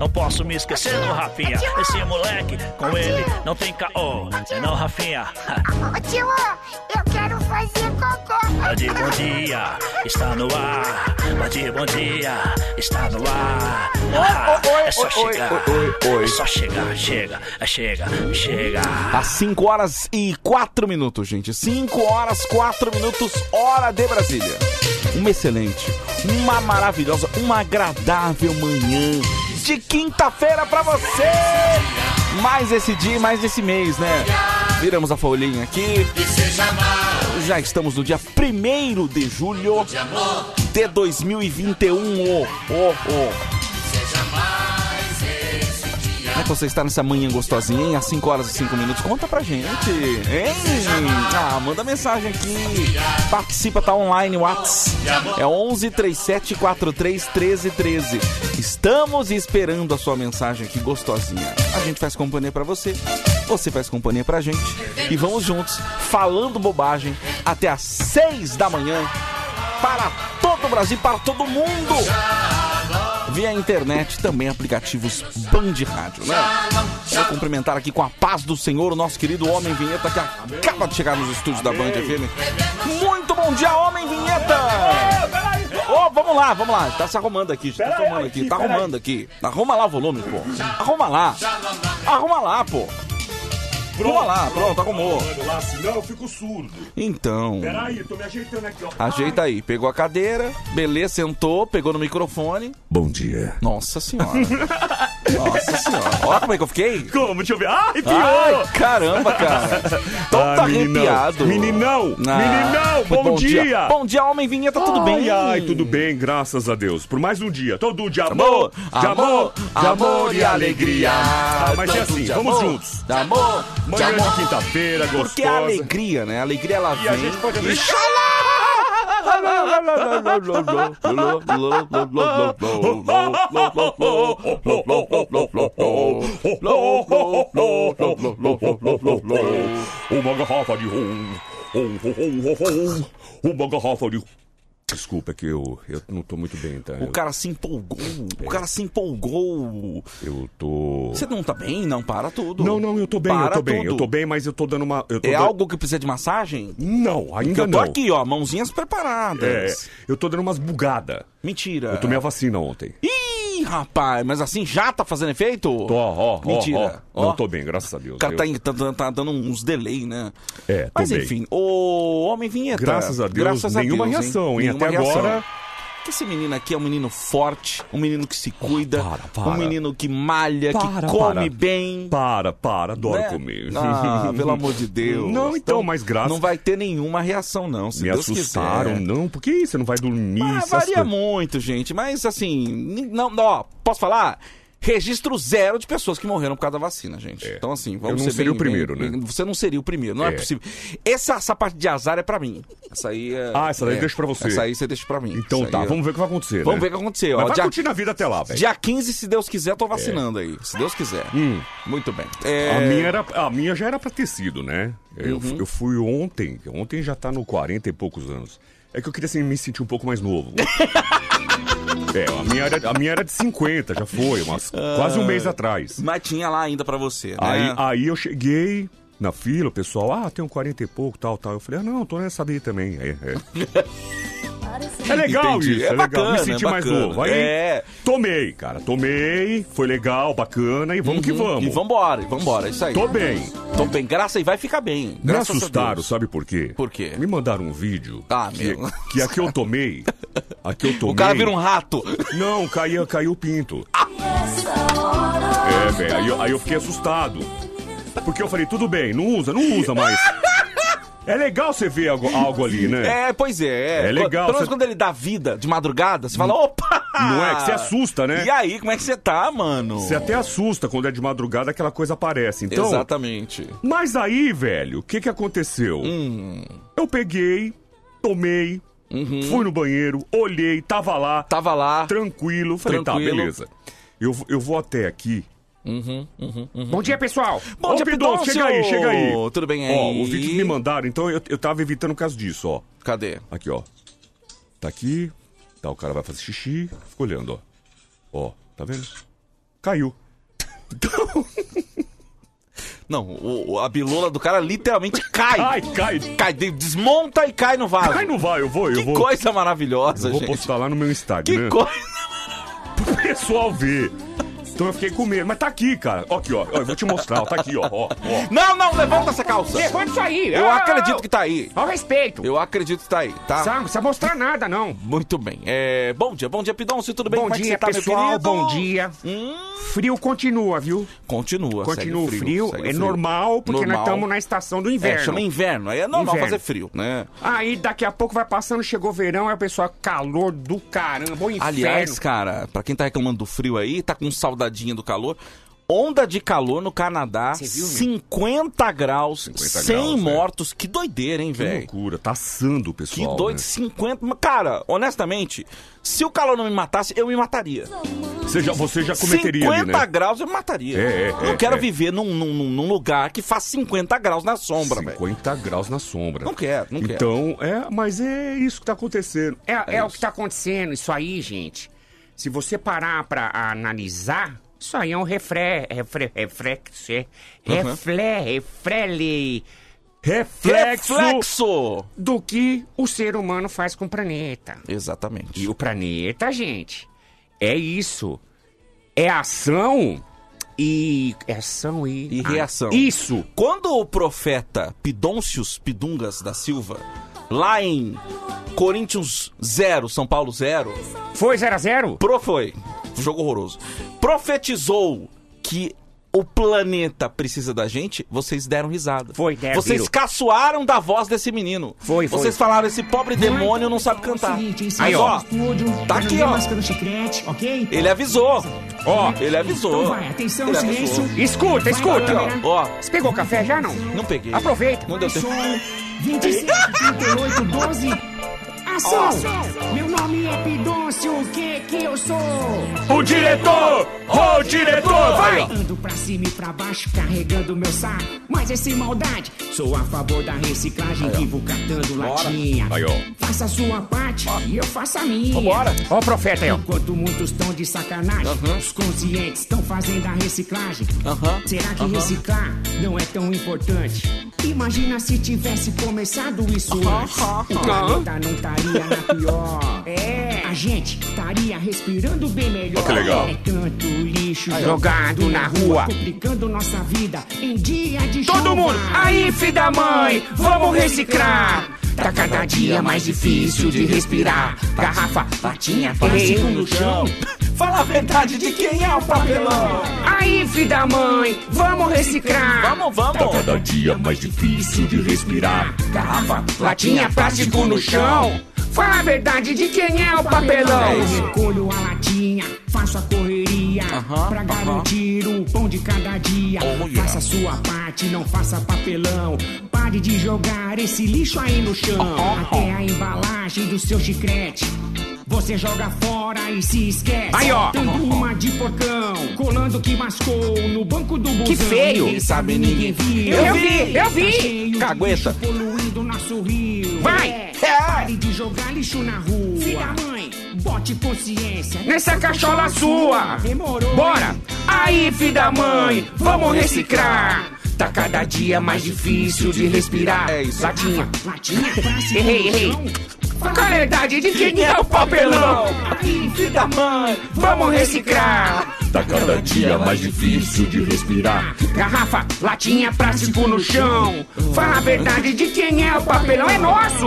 não posso me esquecer do Rafinha. Esse moleque, com ele, não tem caô. É não, Rafinha. Tio, eu quero fazer cocô. Bande bom dia, está no ar. Bande bom dia, está no ar. Ah, oi, é só oi, oi, chegar. oi, oi, oi. É só chegar, chega, é chega, chega. Às 5 horas e 4 minutos, gente. 5 horas 4 minutos, hora de Brasília. Uma excelente, uma maravilhosa, uma agradável manhã de quinta-feira pra você. Mais esse dia, mais esse mês, né? Viramos a folhinha aqui. Já estamos no dia 1 de julho de 2021. Ô, ô, ô. Você está nessa manhã gostosinha, hein? Às 5 horas e 5 minutos. Conta pra gente, hein? Ah, manda mensagem aqui. Participa, tá online, Whats. É 11 37 43 13 13. Estamos esperando a sua mensagem aqui gostosinha. A gente faz companhia pra você, você faz companhia pra gente. E vamos juntos, falando bobagem, até às 6 da manhã. Para todo o Brasil, para todo mundo via internet, também aplicativos Band Rádio, né? Vou cumprimentar aqui com a paz do Senhor o nosso querido Homem Vinheta que acaba de chegar nos estúdios da Band FM. Muito bom dia, Homem Vinheta! Ô, vamos lá, vamos lá. Tá se arrumando aqui, tá se arrumando aqui, tá arrumando aqui. Arruma lá o volume, pô. Arruma lá. Arruma lá, pô. Arruma lá, pronto, arrumou. lá, senão eu fico surdo. Então. Peraí, tô me ajeitando aqui, ó. Ajeita aí, pegou a cadeira, beleza, sentou, pegou no microfone. Bom dia. Nossa senhora. Nossa senhora. Olha como é que eu fiquei. Como? Deixa eu ver. Ah! Ai, caramba, cara. Tô Ah, tá meninão. arrepiado. Meninão, Ah, meninão, muito bom dia. Bom dia, homem vinheta, tudo Ai, bem? Ai, tudo bem, graças a Deus. Por mais um dia. Todo de Amor, amor, de amor, de amor e alegria. Ah, mas é assim, de vamos amor, juntos. De amor, de Manhã amor. de quinta-feira, gostosa. Porque a alegria, né? A alegria ela E a vem. gente pode abrir. Uma garrafa de rum. Rum, rum, rum, rum, rum. Uma garrafa de. Desculpa, é que eu, eu não tô muito bem, tá? O cara se empolgou. O cara se empolgou. Eu tô. Você não tá bem? Não, para tudo. Não, não, eu tô bem, eu Para tô bem, eu tudo. tô bem, mas eu tô dando uma. Eu É dando- algo que precisa de massagem? Não, ainda eu tô não. aqui, ó, mãozinhas É, preparadas. eu tô dando umas bugadas. Mentira. Eu tomei a vacina ontem. Ih, rapaz, mas assim já tá fazendo efeito? Tô, ó, ó, Mentira. ó. Ó. Não tô bem, graças a Deus. O cara Eu- tá, tá- tá dando uns delay, né? É, tô Mas bem. enfim, o Homem Vinheta. Graças a Deus, graças a nenhuma Deus, reação, hein? Nenhuma Até reação. agora- Porque esse menino aqui é um menino forte, um menino que se cuida, para, para. um menino que malha, Para, que come bem. Para, para, adoro né? comer. Ah, pelo amor de Deus. Não, então, mas graças- Não vai ter nenhuma reação, não. Se Me Deus assustaram, quiser. não. Por que você não vai dormir? Ah, essas varia coisas? muito, gente. Mas assim, não, ó, posso falar? Registro zero de pessoas que morreram por causa da vacina, gente. É. Então, assim, Eu vamos não ser seria bem- o primeiro, bem- né? Você não seria o primeiro, não é, É. possível. Essa, essa parte de azar é pra mim. Essa aí é. Ah, essa daí é. eu deixo pra você. Essa aí você deixa pra mim. Então Essa tá, é- vamos ver o que vai acontecer. Vamos né? ver o que aconteceu. Mas ó. vai Dia, curtir na vida até lá, velho. dia 15, se Deus quiser, eu tô vacinando aí. Se Deus quiser. Hum. Muito bem. É, A, minha era, a minha já era pra ter sido, né? Eu, Uhum. eu fui ontem, ontem já tá no 40 e poucos anos. É que eu queria assim, me sentir um pouco mais novo. é, a minha, era, a minha era de 50, já foi, mas quase um mês atrás. Mas tinha lá ainda pra você, né? Aí, aí eu cheguei na fila, o pessoal, ah, tem um 40 e pouco, tal, tal. Eu falei, ah, não, tô nessa daí também. É, é. É legal Entendi. isso, É é, legal. bacana, Me é senti mais bacana. novo. Aí, É. tomei, cara, tomei, foi legal, bacana, e vamos que vamos. Uhum. E vambora, e vambora, é isso aí. Tô bem. Tô bem, graça e vai ficar bem. Me assustaram, sabe por quê? Por quê? Me mandaram um vídeo Ah, que, meu. que a que eu tomei, a que eu tomei... O cara vira um rato. Não, caiu, caiu o pinto. É, velho, aí, aí eu fiquei assustado. Porque eu falei, tudo bem, não usa, não usa mais. É legal você ver algo, algo ali, né? É, pois é. É legal, Pelo menos você- quando ele dá vida de madrugada, você fala, opa! Não é? Que você assusta, né? E aí, como é que você tá, mano? Você até assusta quando é de madrugada aquela coisa aparece. Então, Exatamente. Mas aí, velho, o que que aconteceu? Hum. Eu peguei, tomei, fui no banheiro, olhei, tava lá, Uhum. Tava lá. tranquilo. Falei, Tranquilo. tá, beleza. Eu, eu vou até aqui. Bom dia, pessoal. Bom Ô, dia, Pidoncio. chega aí, chega aí. Tudo bem Ó, aí? os vídeos me mandaram, então eu, eu tava evitando o caso disso, ó. Cadê? Aqui, ó. Tá aqui, tá, o cara vai fazer xixi, fica olhando, ó. Ó, tá vendo? Caiu. Não, o- a bilola do cara literalmente cai. Cai, cai. Cai, de- desmonta e cai no vaso. Cai, não vai, eu vou, eu Que vou. coisa maravilhosa, eu vou gente. postar lá no meu Que Instagram. coisa. pro pessoal ver. Então eu fiquei com medo. Mas tá aqui, cara. Ó, aqui, ó. Ó, Eu vou te mostrar. ó. Tá aqui, ó. ó, ó. Não, não, levanta essa calça. Levanta isso aí. Eu Ah, acredito que tá aí. Ao respeito. Eu acredito que tá aí, tá? Não precisa mostrar nada, não. Muito bem. É, bom dia, bom dia, Pidoncio, tudo bem? Bom Como é dia, você tá, pessoal. Bom dia. Hum, Frio continua, viu? continua, Continua frio. segue É normal, porque nós Normal. estamos na estação do É, inverno. chama inverno, aí é normal Inverno. fazer frio, né? Aí daqui a pouco vai passando, chegou verão, aí o pessoal, calor do caramba, o inferno. Aliás, cara, pra quem tá reclamando do frio aí, tá com saudadinha do calor. Onda de calor no Canadá, viu, meu? 50 graus, 50 100 graus, é. mortos. Que doideira, hein, Que velho? loucura. Tá assando o Que pessoal. doido, né? 50. Mas, Cara, honestamente, se o calor não me matasse, eu me mataria. Você já, você já cometeria 50 ali, né? graus eu me mataria. É, é, não é, quero é. viver num, num, num lugar que faz 50 graus na sombra, velho. 50 graus na sombra. Não quero, não quero. Então, é, mas é isso que tá acontecendo. É, é, o isso. que tá acontecendo, isso aí, gente. Se você parar pra analisar, isso aí é um refre... refre... reflexo... é-. Refrele... Reflexo, Reflexo! do que o ser humano faz com o planeta. Exatamente. E o planeta, gente, é isso. É ação e... É ação e... E reação. Ah, isso! Quando o profeta Pidôncios Pidungas da Silva, lá em Coríntios 0, São Paulo 0, Foi 0 a 0 pro foi, jogo horroroso, profetizou que o planeta precisa da gente, vocês deram risada. Foi, deram, Vocês viram. caçoaram da voz desse menino. Foi, foi. Vocês falaram, esse pobre demônio não sabe cantar. Aí, ó. Tá aqui, ó. Ele avisou. Ó, Ele avisou. Então vai, atenção, Ele silêncio. avisou. escuta, escuta! Ó, Você pegou café já, não? não peguei. Aproveita. Não deu tempo. Som 27, 38, 12. Ação! Meu nome é Pidôncio, o que que eu sou? O diretor! Ô, diretor! Vai! Ando pra cima e pra baixo carregando meu saco, mas é sem maldade. Sou a favor da reciclagem, vivo catando latinha. Aí, ó. Faça a sua parte e eu faço a minha. Vambora. Ó o profeta aí, ó. Enquanto muitos estão de sacanagem, os conscientes estão fazendo a reciclagem. Aham, Será que aham. reciclar não é tão importante? Imagina se tivesse começado isso antes. O planeta não estaria na pior. É, a gente estaria respirando bem melhor. que legal. É tanto lixo Jogado na rua. complicando nossa vida em dia de Todo chuva. mundo! Aí, filho da mãe, vamos reciclar! Tá cada dia mais difícil de respirar. Garrafa, latinha, plástico no chão. Fala a verdade de quem é o papelão. Aí, filho da mãe, vamos reciclar! Vamos, vamos. Cada dia mais difícil de respirar. Garrafa, latinha, plástico no chão. Fala a verdade de quem é o papelão. Eu recolho a latinha, faço a correria Aham, pra garantir o pão de cada dia. Oh, yeah. Faça a sua parte, não faça papelão. Pare de jogar esse lixo aí no chão. Até a embalagem do seu chiclete. Você joga fora e se esquece. Aí, ó. Uma de porcão, colando que mascou no banco do busão. Que feio. Ninguém sabe, ninguém viu. Eu vi, eu vi. Tá Cagueta. poluindo. É. Pare de jogar lixo na rua. Filha mãe, bote consciência. Nessa cachola sua. Demorou. Bora! Aí, filho da mãe, vamos reciclar! Tá cada dia mais difícil de respirar. É isso. Latinha. Latinha, plástico Errei, no errei. chão. Qual a verdade de quem é o papelão? Aí, filho da mãe, vamos reciclar! Tá cada dia mais difícil de respirar. Garrafa, latinha, plástico no chão. Fala a verdade de quem é o papelão, é nosso!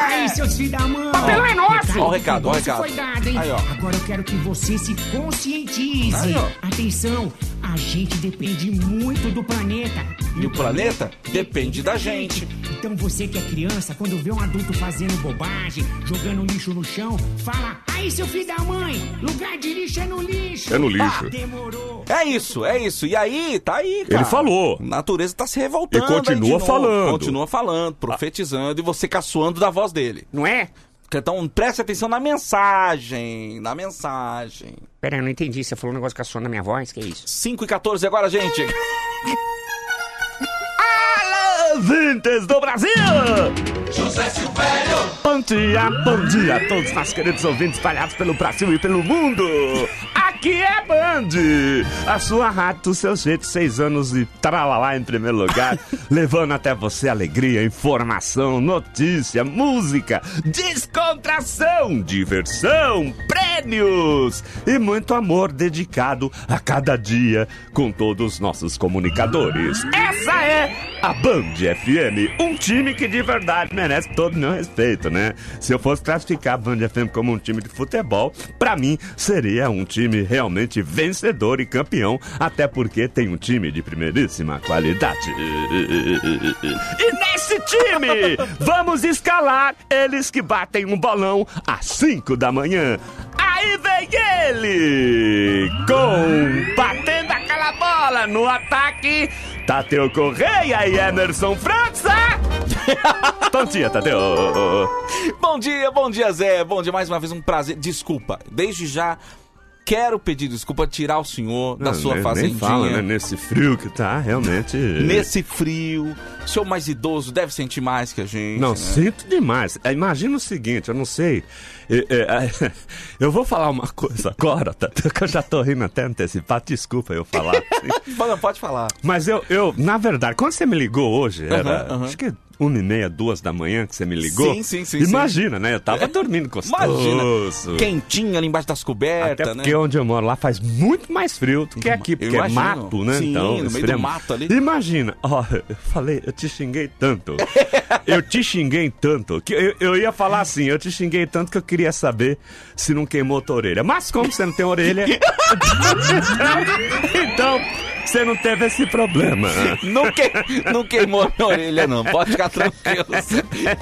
Aí, seus filhos da mãe. Papelão é nosso! Ó o recado, ó o recado. foi dado, hein? Aí, ó. Agora eu quero que você se conscientize. Aí, ó. Atenção, a gente depende muito do planeta. E o planeta depende da gente. Então você que é criança, quando vê um adulto fazendo bobagem, jogando lixo no chão, fala: Aí, seu filho da mãe, lugar de lixo é no lixo. É no lixo. Demorou. É isso, é isso. E aí, tá aí, cara. Ele falou. A natureza tá se revoltando. E continua aí de novo. falando. Continua falando, profetizando e você caçoando da voz dele. Não é? Então preste atenção na mensagem. Na mensagem. Pera aí, eu não entendi. Você falou um negócio com a sua na minha voz? Que é isso? 5 e 14 agora, gente. ouvintes do Brasil! José Silvério! Bom dia, bom dia a todos nós queridos ouvintes espalhados pelo Brasil e pelo mundo! Aqui é Band! A sua rádio, seu jeito, seis anos e tralalá em primeiro lugar, levando até você alegria, informação, notícia, música, descontração, diversão, prêmios e muito amor dedicado a cada dia com todos os nossos comunicadores. Essa é a Band FM, um time que de verdade merece todo o meu respeito, né? Se eu fosse classificar a Band FM como um time de futebol, pra mim seria um time realmente vencedor e campeão, até porque tem um time de primeiríssima qualidade. E nesse time, vamos escalar eles que batem um bolão às 5 da manhã. Aí vem ele! Com batendo aquela bola no ataque, Tadeu Correia e Emerson França! Bom dia, Tadeu! Bom dia, bom dia, Zé. Bom dia, mais uma vez um prazer. Desculpa, desde já quero pedir desculpa, tirar o senhor da Não, sua nem- fazendinha. Nem fala, né? Nesse frio que tá, realmente... Nesse frio, o senhor mais idoso deve sentir mais que a gente. Não, né? sinto demais. É, Imagina o seguinte, eu não sei. é, eu vou falar uma coisa agora, tá? que eu já tô rindo até antecipado. Desculpa eu falar. assim. Pode falar. Mas eu, eu, na verdade, quando você me ligou hoje, era Aham, aham. acho que uma e meia, duas da manhã que você me ligou. Sim, sim, sim, Imagina, né? Eu tava dormindo Imagina, gostoso. quentinha ali embaixo das cobertas, Até né? porque onde eu moro lá faz muito mais frio do que aqui, porque é mato, né? Sim, então, no meio do mato ali. Imagina, ó, eu falei, eu te xinguei tanto. eu te xinguei tanto que eu, eu ia falar assim, eu te xinguei tanto que eu queria saber se não queimou tua orelha. Mas como você não tem orelha, então você não teve esse problema. Não, que- não queimou minha orelha, não. Pode ficar tranquilo.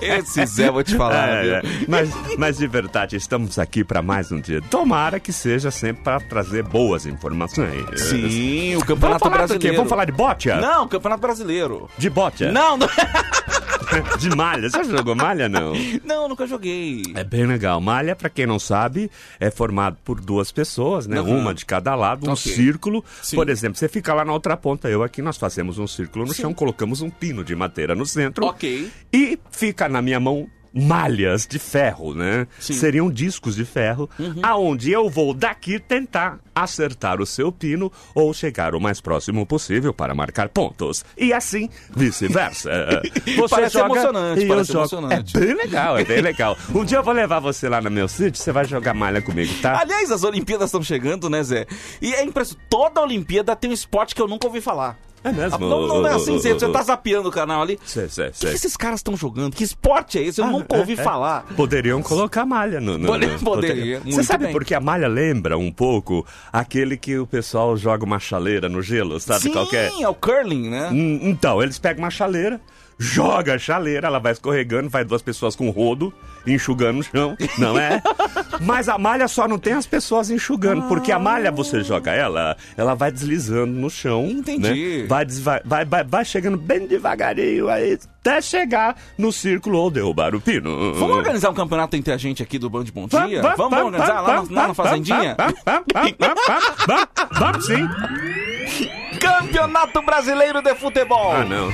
Esse Zé, vou te falar, É, é. Mas, mas de verdade, estamos aqui para mais um dia. Tomara que seja sempre para trazer boas informações. Sim, o Campeonato? Brasileiro. Vamos falar de bote? Não, Campeonato Brasileiro. De bote? Não, não, De malha. Você já jogou malha, não? não, nunca joguei. É bem legal. Malha, pra quem não sabe, é formado por duas pessoas, né? Uhum. Uma de cada lado, um Ok. círculo. Sim. Por exemplo, você fica lá na outra ponta, eu aqui, nós fazemos um círculo no chão, colocamos um pino de madeira no centro. Ok. E fica na minha mão malhas de ferro, né? Sim. Uhum. Seriam discos de ferro, aonde eu vou daqui tentar acertar o seu pino ou chegar o mais próximo possível para marcar pontos. E assim, vice-versa. Você Parece joga emocionante, eu parece jogo. emocionante. É bem legal, é bem legal. Um dia eu vou levar você lá no meu sítio, você vai jogar malha comigo, tá? Aliás, as Olimpíadas estão chegando, né, Zé? E é impressionante. Toda Olimpíada tem um esporte que eu nunca ouvi falar. É mesmo? Não, não é assim, Zé. Você tá zapeando o canal ali. Sei, sei, O que, sei. esses caras estão jogando? Que esporte é esse? Eu nunca ouvi É, é. falar. Poderiam colocar malha no. no no- poderia, Você sabe bem. por que a malha lembra um pouco aquele que o pessoal joga uma chaleira no gelo, sabe Sim, qual que é? é o curling, né? Hum, Então, eles pegam uma chaleira, joga a chaleira, ela vai escorregando, vai duas pessoas com rodo enxugando no chão, não é? Mas a malha só não tem as pessoas enxugando, porque a malha você joga ela, ela vai deslizando no chão, Entendi. né? Vai, vai, vai, vai chegando bem devagarinho aí até chegar no círculo ou derrubar o pino. Vamos organizar um campeonato entre a gente aqui do Band Bom Dia? Vamos, vamos organizar lá, na- lá na Fazendinha? Vamos sim. Campeonato Brasileiro de Futebol! Ah, não.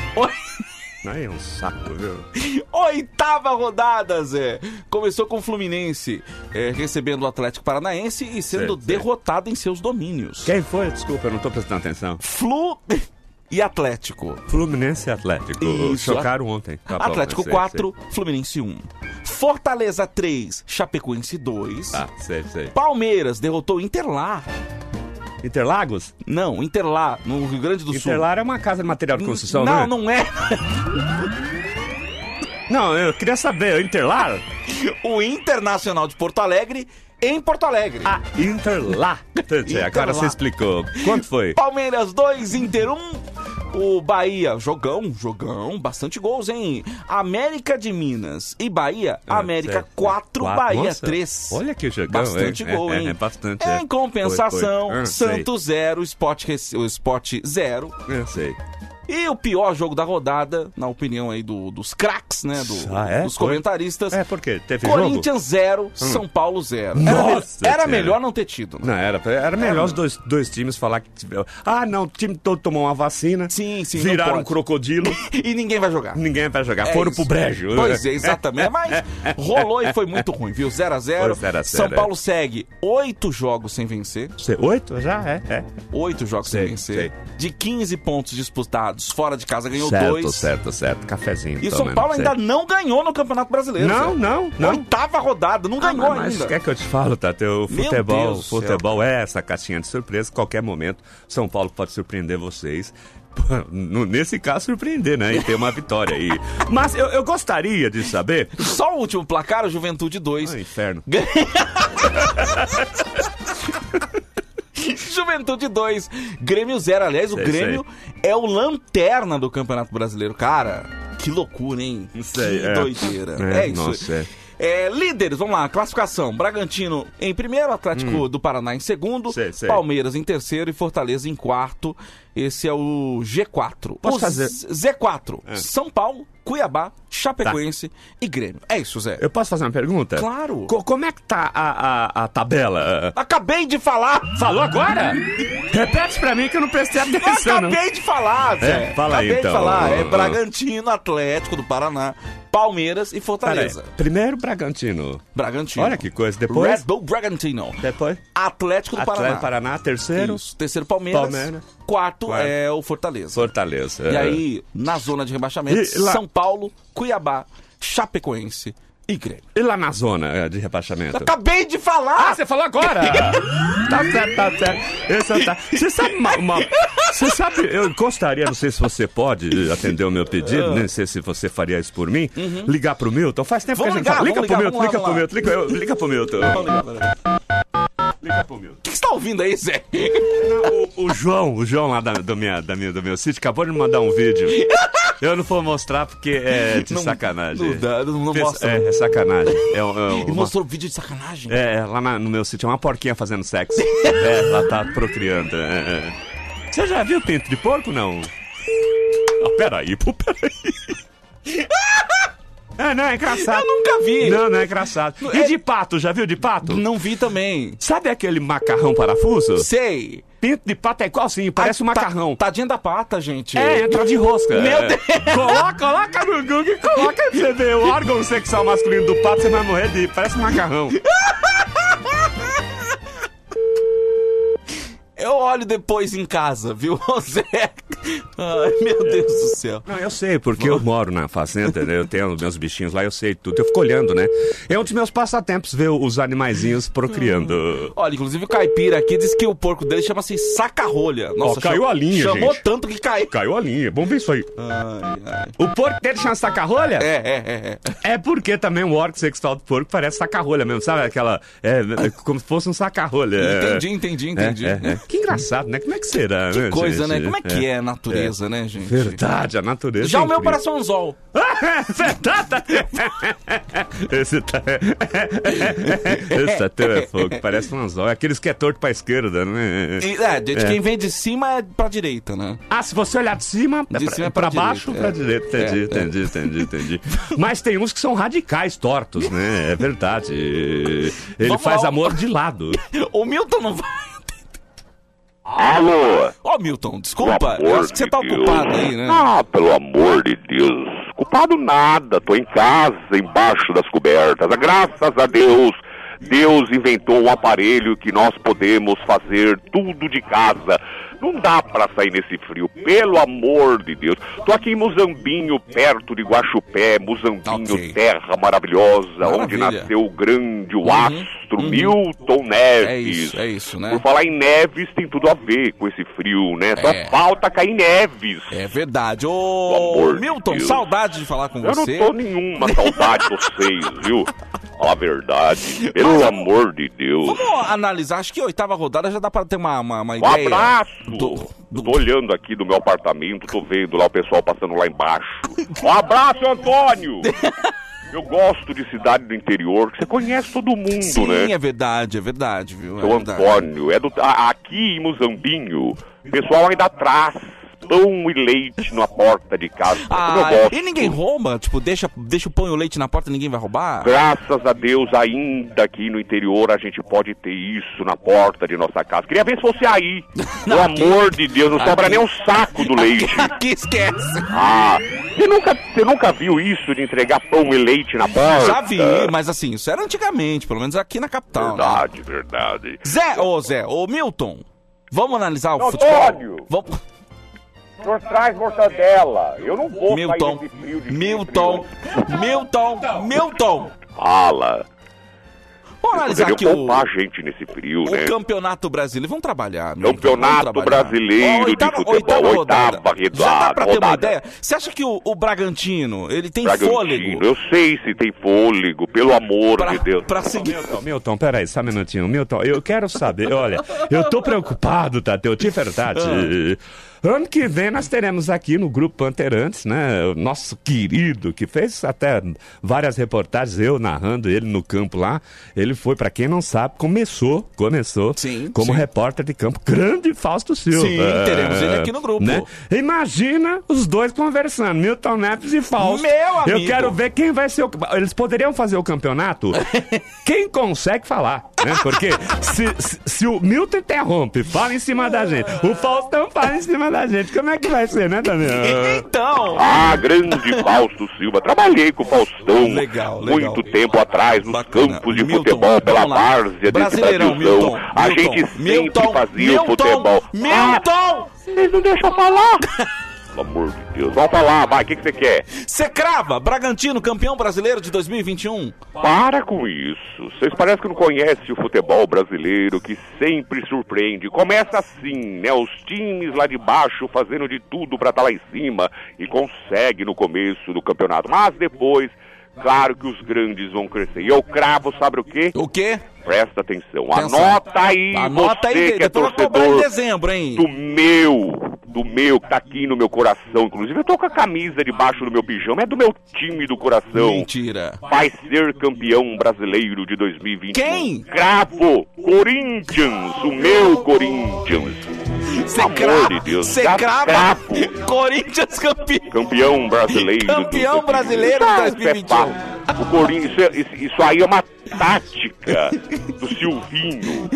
Aí é um saco, viu? Oitava rodada, Zé. Começou com o Fluminense é, recebendo o Atlético Paranaense e sendo derrotado em seus domínios. Quem foi? Desculpa, eu não tô prestando atenção. Flu e Atlético. Fluminense e Atlético. Isso. Chocaram ontem. Tá bom, Atlético sei, 4, Fluminense 1. Fortaleza 3, Chapecoense 2. sei. Ah, sei, sei. Palmeiras derrotou Interlar. Interlagos? Não, Interlar, no Rio Grande do Sul. Interlar é uma casa de material de construção, não, né? não é. Não, eu queria saber, Interlar? O Internacional de Porto Alegre em Porto Alegre. Ah, Interlar. Entendi, Agora Interlar. você explicou. Quanto foi? Palmeiras 2, Inter 1. O Bahia, jogão, jogão, bastante gols, hein? América de Minas e Bahia, Ah, América certo. 4, Quatro, Bahia nossa. 3. Olha que jogão, Bastante hein? gol, É, hein? é, é bastante, é. Em compensação, Foi, foi. Ah. Santos 0, Sport, o Sport 0. Eu sei. E o pior jogo da rodada, na opinião aí do- dos craques, né? do- Ah, é? Dos comentaristas. É, por quê? Teve? Corinthians 0, São Paulo 0. Era, Nossa, era melhor não ter tido. né? Não, era, era melhor os dois, dois times falar que. Ah, não, o time todo tomou uma vacina. Sim, sim, Viraram um crocodilo. E ninguém vai jogar. ninguém vai jogar. É Foram isso. pro brejo. Pois é, exatamente. Mas rolou e foi muito ruim, viu? 0 a 0 Foi 0 a 0, São é. Paulo segue oito jogos sem vencer. Oito? Já é, é. Oito jogos Sei, sem vencer. sei. De 15 pontos disputados, fora de casa ganhou certo, dois. certo, certo. Cafezinho. E o São Paulo ainda não ganhou no Campeonato Brasileiro. Não, não, não. Oitava rodada, não Ah, ganhou mas ainda. quer que eu te falo, Tati? O futebol, Deus céu. futebol é essa caixinha de surpresa. Qualquer momento, São Paulo pode surpreender vocês. Nesse caso, surpreender, né? E ter uma vitória aí. Mas eu, eu gostaria de saber. Só o último placar, o Juventude 2. Ah, inferno. Juventude 2, Grêmio 0. Aliás, o Sei, Grêmio é o lanterna do Campeonato Brasileiro. Cara, que loucura, hein? Sei, que é. doideira. É, É, isso. nossa, é. É, líderes, vamos lá, classificação. Bragantino em primeiro, Atlético do Paraná em segundo, Hum. Sei, sei. Palmeiras em terceiro e Fortaleza em quarto. Esse é o G4. Posso o fazer- Z- Z4, São Paulo, Cuiabá, Chapecoense e Grêmio. É isso, Zé. Eu posso fazer uma pergunta? Claro. Co- como é que tá a, a, a tabela? Acabei de falar! Falou agora? Repete pra mim que eu não prestei Eu atenção, não. acabei de falar, Zé. É, fala aí, acabei então. de falar. É Ah. Bragantino, Atlético do Paraná, Palmeiras e Peraí. Fortaleza. Primeiro, Bragantino. Bragantino. Olha que coisa. Depois. Red Bull Bragantino. Depois. Atlético do Atlético Paraná. Paraná, terceiro. Isso. Terceiro, Palmeiras. Palmeiras. Quarto, Quarto. é o Fortaleza. Fortaleza. E é. aí, na zona de rebaixamento, lá- São Paulo, Cuiabá, Chapecoense e Grêmio. E lá na zona é, de rebaixamento? Acabei de falar! Ah, você falou agora! tá certo, tá certo. Esse tá. Você sabe uma, uma- Você sabe, eu gostaria, não sei se você pode atender o meu pedido, nem sei se você faria isso por mim, ligar pro Milton. Faz tempo Vamos que a gente ligar, fala. Liga pro ligar, Milton, liga lá, pro Milton, liga, eu- liga pro Milton. Liga pro Milton. O que você tá ouvindo aí, Zé? O, o João, o João lá da, do, minha, da minha, do meu sítio, acabou de me mandar um vídeo. Eu não vou mostrar porque é de Não- sacanagem. não dá, não- não Pensa- mostra. É, é sacanagem. É, é Ele uma- mostrou vídeo de sacanagem. É, é, lá na- no meu sítio é uma porquinha fazendo sexo. é, ela tá procriando. é, é. Você já viu pinto de porco, não? Ah, peraí, pô, peraí. É, não, é engraçado. Eu nunca vi. Não, não é engraçado. E É- de pato, já viu de pato? Não vi também. Sabe aquele macarrão parafuso? Sei. Pinto de pato é igualzinho, parece um tá- macarrão. Tadinha da pata, gente. É, entra de rosca. Meu É. Deus. Coloca, coloca no Google e coloca você ver o órgão sexual masculino do pato, você vai morrer de. Parece um macarrão. Eu olho depois em casa, viu, Zé? Ai, meu Deus do céu. Não, eu sei, porque eu moro na fazenda, né? Eu tenho meus bichinhos lá, eu sei tudo. Eu fico olhando, né? É um dos meus passatempos ver os animaizinhos procriando. Olha, inclusive o caipira aqui diz que o porco dele chama-se saca-rolha. Nossa, caiu a linha, Chamou gente. tanto que caiu. Caiu a linha, vamos ver isso aí. Ai, ai. O porco dele chama saca-rolha? É, é, é, é. É porque também o órgão sexual do porco parece saca-rolha mesmo, sabe? Aquela. É, é como se fosse um saca-rolha. É, Entendi, entendi, entendi. É, é, é. Que engraçado, né? Como é que será, Que né? coisa, gente? né? Como é que é a natureza, né, gente? Verdade, a natureza. Já é o meu parece um anzol. Verdade! Esse tá. Esse tá teu é fogo, parece um anzol. É aqueles que é torto pra esquerda, né? E, é, de É. quem vem de cima é pra direita, né? Ah, se você olhar de cima, é De pra, cima é pra pra baixo, direita, pra é. direita. Entendi, É, é. entendi, entendi, entendi. Mas tem uns que são radicais tortos, né? É verdade. Ele Vamos faz lá. amor de lado. O Milton não vai. Alô? Ô, Milton, desculpa. Eu acho que você de tá Deus. ocupado aí, né? Ah, pelo amor de Deus. Culpado nada. Tô em casa, embaixo das cobertas. Graças a Deus, Deus inventou um aparelho que nós podemos fazer tudo de casa. Não dá pra sair nesse frio, pelo amor de Deus. Tô aqui em Muzambinho, perto de Guaxupé, Muzambinho, Ok. terra maravilhosa, onde Maravilha. nasceu o grande, o astro Milton Neves. É isso, é isso, né? Por falar em neves, tem tudo a ver com esse frio, né? Só É. falta cair neves. É verdade. Ô, amor de Milton, Deus. saudade de falar com Eu não você. tô nenhuma saudade de vocês, viu? A verdade. Pelo Mas, amor de Deus. Vamos analisar, acho que a oitava rodada já dá pra ter uma, uma, uma Um ideia. abraço! Do- do- Tô olhando aqui do meu apartamento, tô vendo lá o pessoal passando lá embaixo. Um abraço, Antônio! Eu gosto de cidade do interior, que você conhece todo mundo, Sim, né? é verdade, é verdade, viu? É Seu verdade. Antônio, é do, a- aqui em Muzambinho, o pessoal ainda traz pão e leite na porta de casa. Ah, e ninguém rouba? Tipo, deixa, deixa o pão e o leite na porta e ninguém vai roubar? Graças a Deus, ainda aqui no interior, a gente pode ter isso na porta de nossa casa. Queria ver se fosse aí. Pelo amor de Deus, não sobra aqui- nem um saco do leite. Aqui esquece. Ah, você nunca, você nunca viu isso de entregar pão e leite na porta? Já vi, mas assim, isso era antigamente, pelo menos aqui na capital. né? Verdade, verdade. Zé, ô Zé, ô Milton, vamos analisar o Não, futebol? Antônio. Vamos... Senhor traz mortadela. Eu não vou Milton, sair desse frio de Milton, Milton, Milton. Fala. Vamos analisar aqui o, poupar gente nesse frio, o né? campeonato brasileiro. Vamos trabalhar, Milton, Campeonato vamos trabalhar. Brasileiro Ó, de oitava- Futebol, oitava rodada. oitava Já dá rodada, pra ter uma ideia? Você acha que o, o Bragantino, ele tem Bragantino, fôlego Eu sei se tem fôlego, pelo amor pra, de Deus. pra seguir? Milton, Milton, peraí, só um minutinho. Milton, eu quero saber, olha, eu tô preocupado, Tadeu, de verdade. Ano que vem nós teremos aqui no Grupo Panteirantes, né, o nosso querido, que fez até várias reportagens, eu narrando ele no campo lá. Ele foi, pra quem não sabe, começou, começou Sim, como sim. repórter de campo, grande Fausto Silva. Sim, teremos ele aqui no grupo. Né? Imagina os dois conversando, Milton Neves e Fausto. Meu Eu amigo. quero ver quem vai ser o. Eles poderiam fazer o campeonato? quem consegue falar, né? Porque se, se, se o Milton interrompe, fala em cima da gente, o Faustão fala em cima da gente, como é que vai ser, né, Daniel? Então, Ah, grande Fausto Silva. Trabalhei com o Faustão Legal, legal. muito tempo atrás nos Bacana. campos de Milton, futebol pela várzea desse Brasilzão. Milton, A Milton, gente sempre Milton, fazia Milton, o futebol. Milton! Ah, vocês não deixam falar? Pelo amor de Deus. Vamos falar, vai, o que que você quer? Você crava Bragantino campeão brasileiro de 2021? Para com isso. Vocês parecem que não conhecem o futebol brasileiro, que sempre surpreende. Começa assim, né? Os times lá de baixo fazendo de tudo pra estar lá em cima e consegue no começo do campeonato. Mas depois, claro que os grandes vão crescer. E eu cravo, sabe o quê? O quê? Presta atenção. Atenção. Anota aí, Anota você aí, que é cobrar em torcedor dezembro, hein? do meu, do meu, que tá aqui no meu coração. Inclusive, eu tô com a camisa debaixo do meu pijama. É do meu time do coração Mentira. vai ser campeão brasileiro de 2021. Quem? Cravo! Corinthians! O meu Corinthians! Você Amor crava, de Deus, você crava cravo. Corinthians campeão. Campeão brasileiro. Campeão do- brasileiro de Ah, 2021. isso é. O Corinthians, isso- isso aí é uma tática do Silvinho.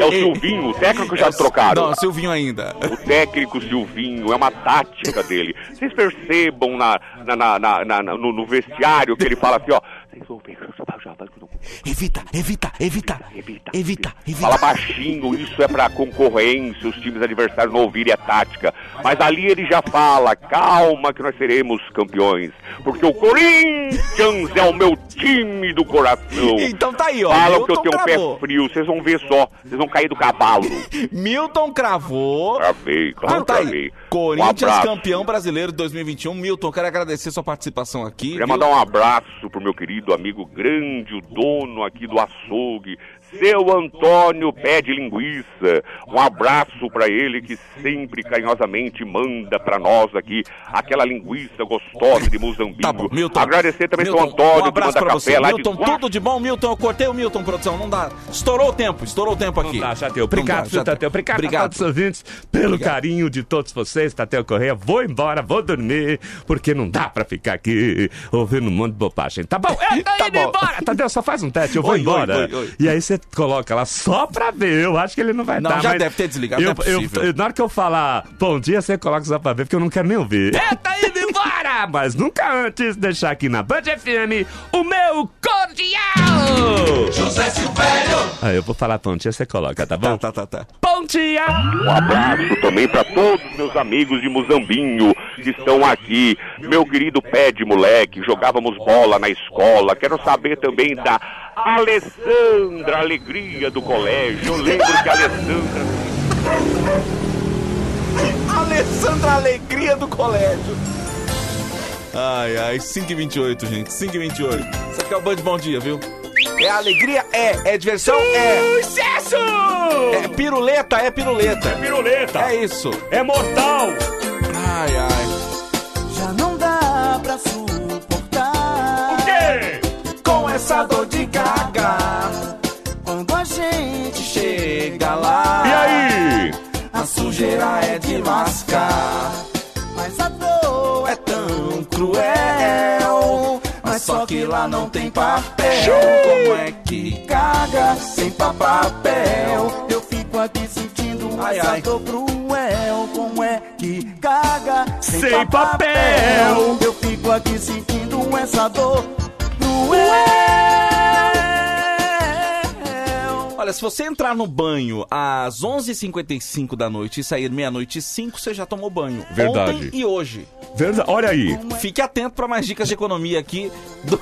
É o Silvinho, o técnico já trocaram. Não, Silvinho ainda. O técnico Silvinho, é uma tática dele. Vocês percebam na, na- na- na- no, no vestiário que ele fala assim, ó. Evita, evita, evita. Evita, Evita, evita. Fala baixinho, isso é pra concorrência, os times adversários não ouvirem a tática. Mas ali ele já fala, calma que nós seremos campeões. Porque o Corinthians é o meu time do coração. Então tá aí, ó. Falam que eu Milton tenho um cravou. pé frio, vocês vão ver só. Vocês vão cair do cavalo. Milton cravou. Cravei, claro, Então tá aí. cravei. Um Corinthians abraço. campeão brasileiro de 2021. Milton, quero agradecer sua participação aqui. Queria viu? mandar um abraço pro meu querido amigo grande, o dono aqui do açougue, seu Antônio Pé de Linguiça. Um abraço pra ele que sempre carinhosamente manda pra nós aqui aquela linguiça gostosa de Muzambinho. Tá bom, Milton. Agradecer também Milton, seu Antônio um abraço que manda pra café você. lá Milton, de tudo de bom, Milton. Eu cortei o Milton, produção. Não dá. Estourou o tempo, estourou o tempo aqui. Não dá, Tadeu. Não Obrigado, dá, já- Tadeu. Obrigado, Obrigado. a todos os ouvintes pelo Obrigado. carinho de todos vocês, Tadeu Correia. Vou embora, vou dormir, porque não dá pra ficar aqui ouvindo um monte de bobagem. Tá bom? Eu tô Tá indo bom. embora. Tadeu, só faz um teste, eu vou Oi, oi, embora. oi, oi. E aí você coloca lá só pra ver. Eu acho que ele não vai Não, dar. já mas deve ter desligado, Eu, não é eu- na hora que eu falar bom dia, você coloca só pra ver, porque eu não quero nem ouvir. É, tá indo embora! Mas nunca antes deixar aqui na Band FM o meu cordial! José Silvério, Aí eu vou falar dia, você coloca, tá bom? Tá, tá, tá, tá. Dia! Um abraço também para todos meus amigos de Muzambinho que estão aqui. Meu querido pé de moleque, jogávamos bola na escola. Quero saber também da Alessandra, alegria do colégio. Eu lembro que a Alessandra. Alessandra Alegria do Colégio. Ai, ai, 5h28, gente. 5h28. Isso aqui é o Band Bom Dia, viu? É alegria? É. É diversão? É. Sucesso! É piruleta? É piruleta. Piruleta! É isso. É mortal! Ai, ai. Já não dá pra suportar quê? Com essa dor de gaga. quando a gente Chega lá. E aí? A sujeira é de lascar cruel. Mas só que lá não tem papel. Como é que caga sem papel? Eu fico aqui sentindo ai, essa ai. dor cruel. Como é que caga sem, sem papel? papel? Eu fico aqui sentindo essa dor Olha, se você entrar no banho às 11h55 da noite e sair meia-noite e 5, você já tomou banho. Verdade. Ontem e hoje. Verdade. Olha aí. Fique atento para mais dicas de economia aqui do-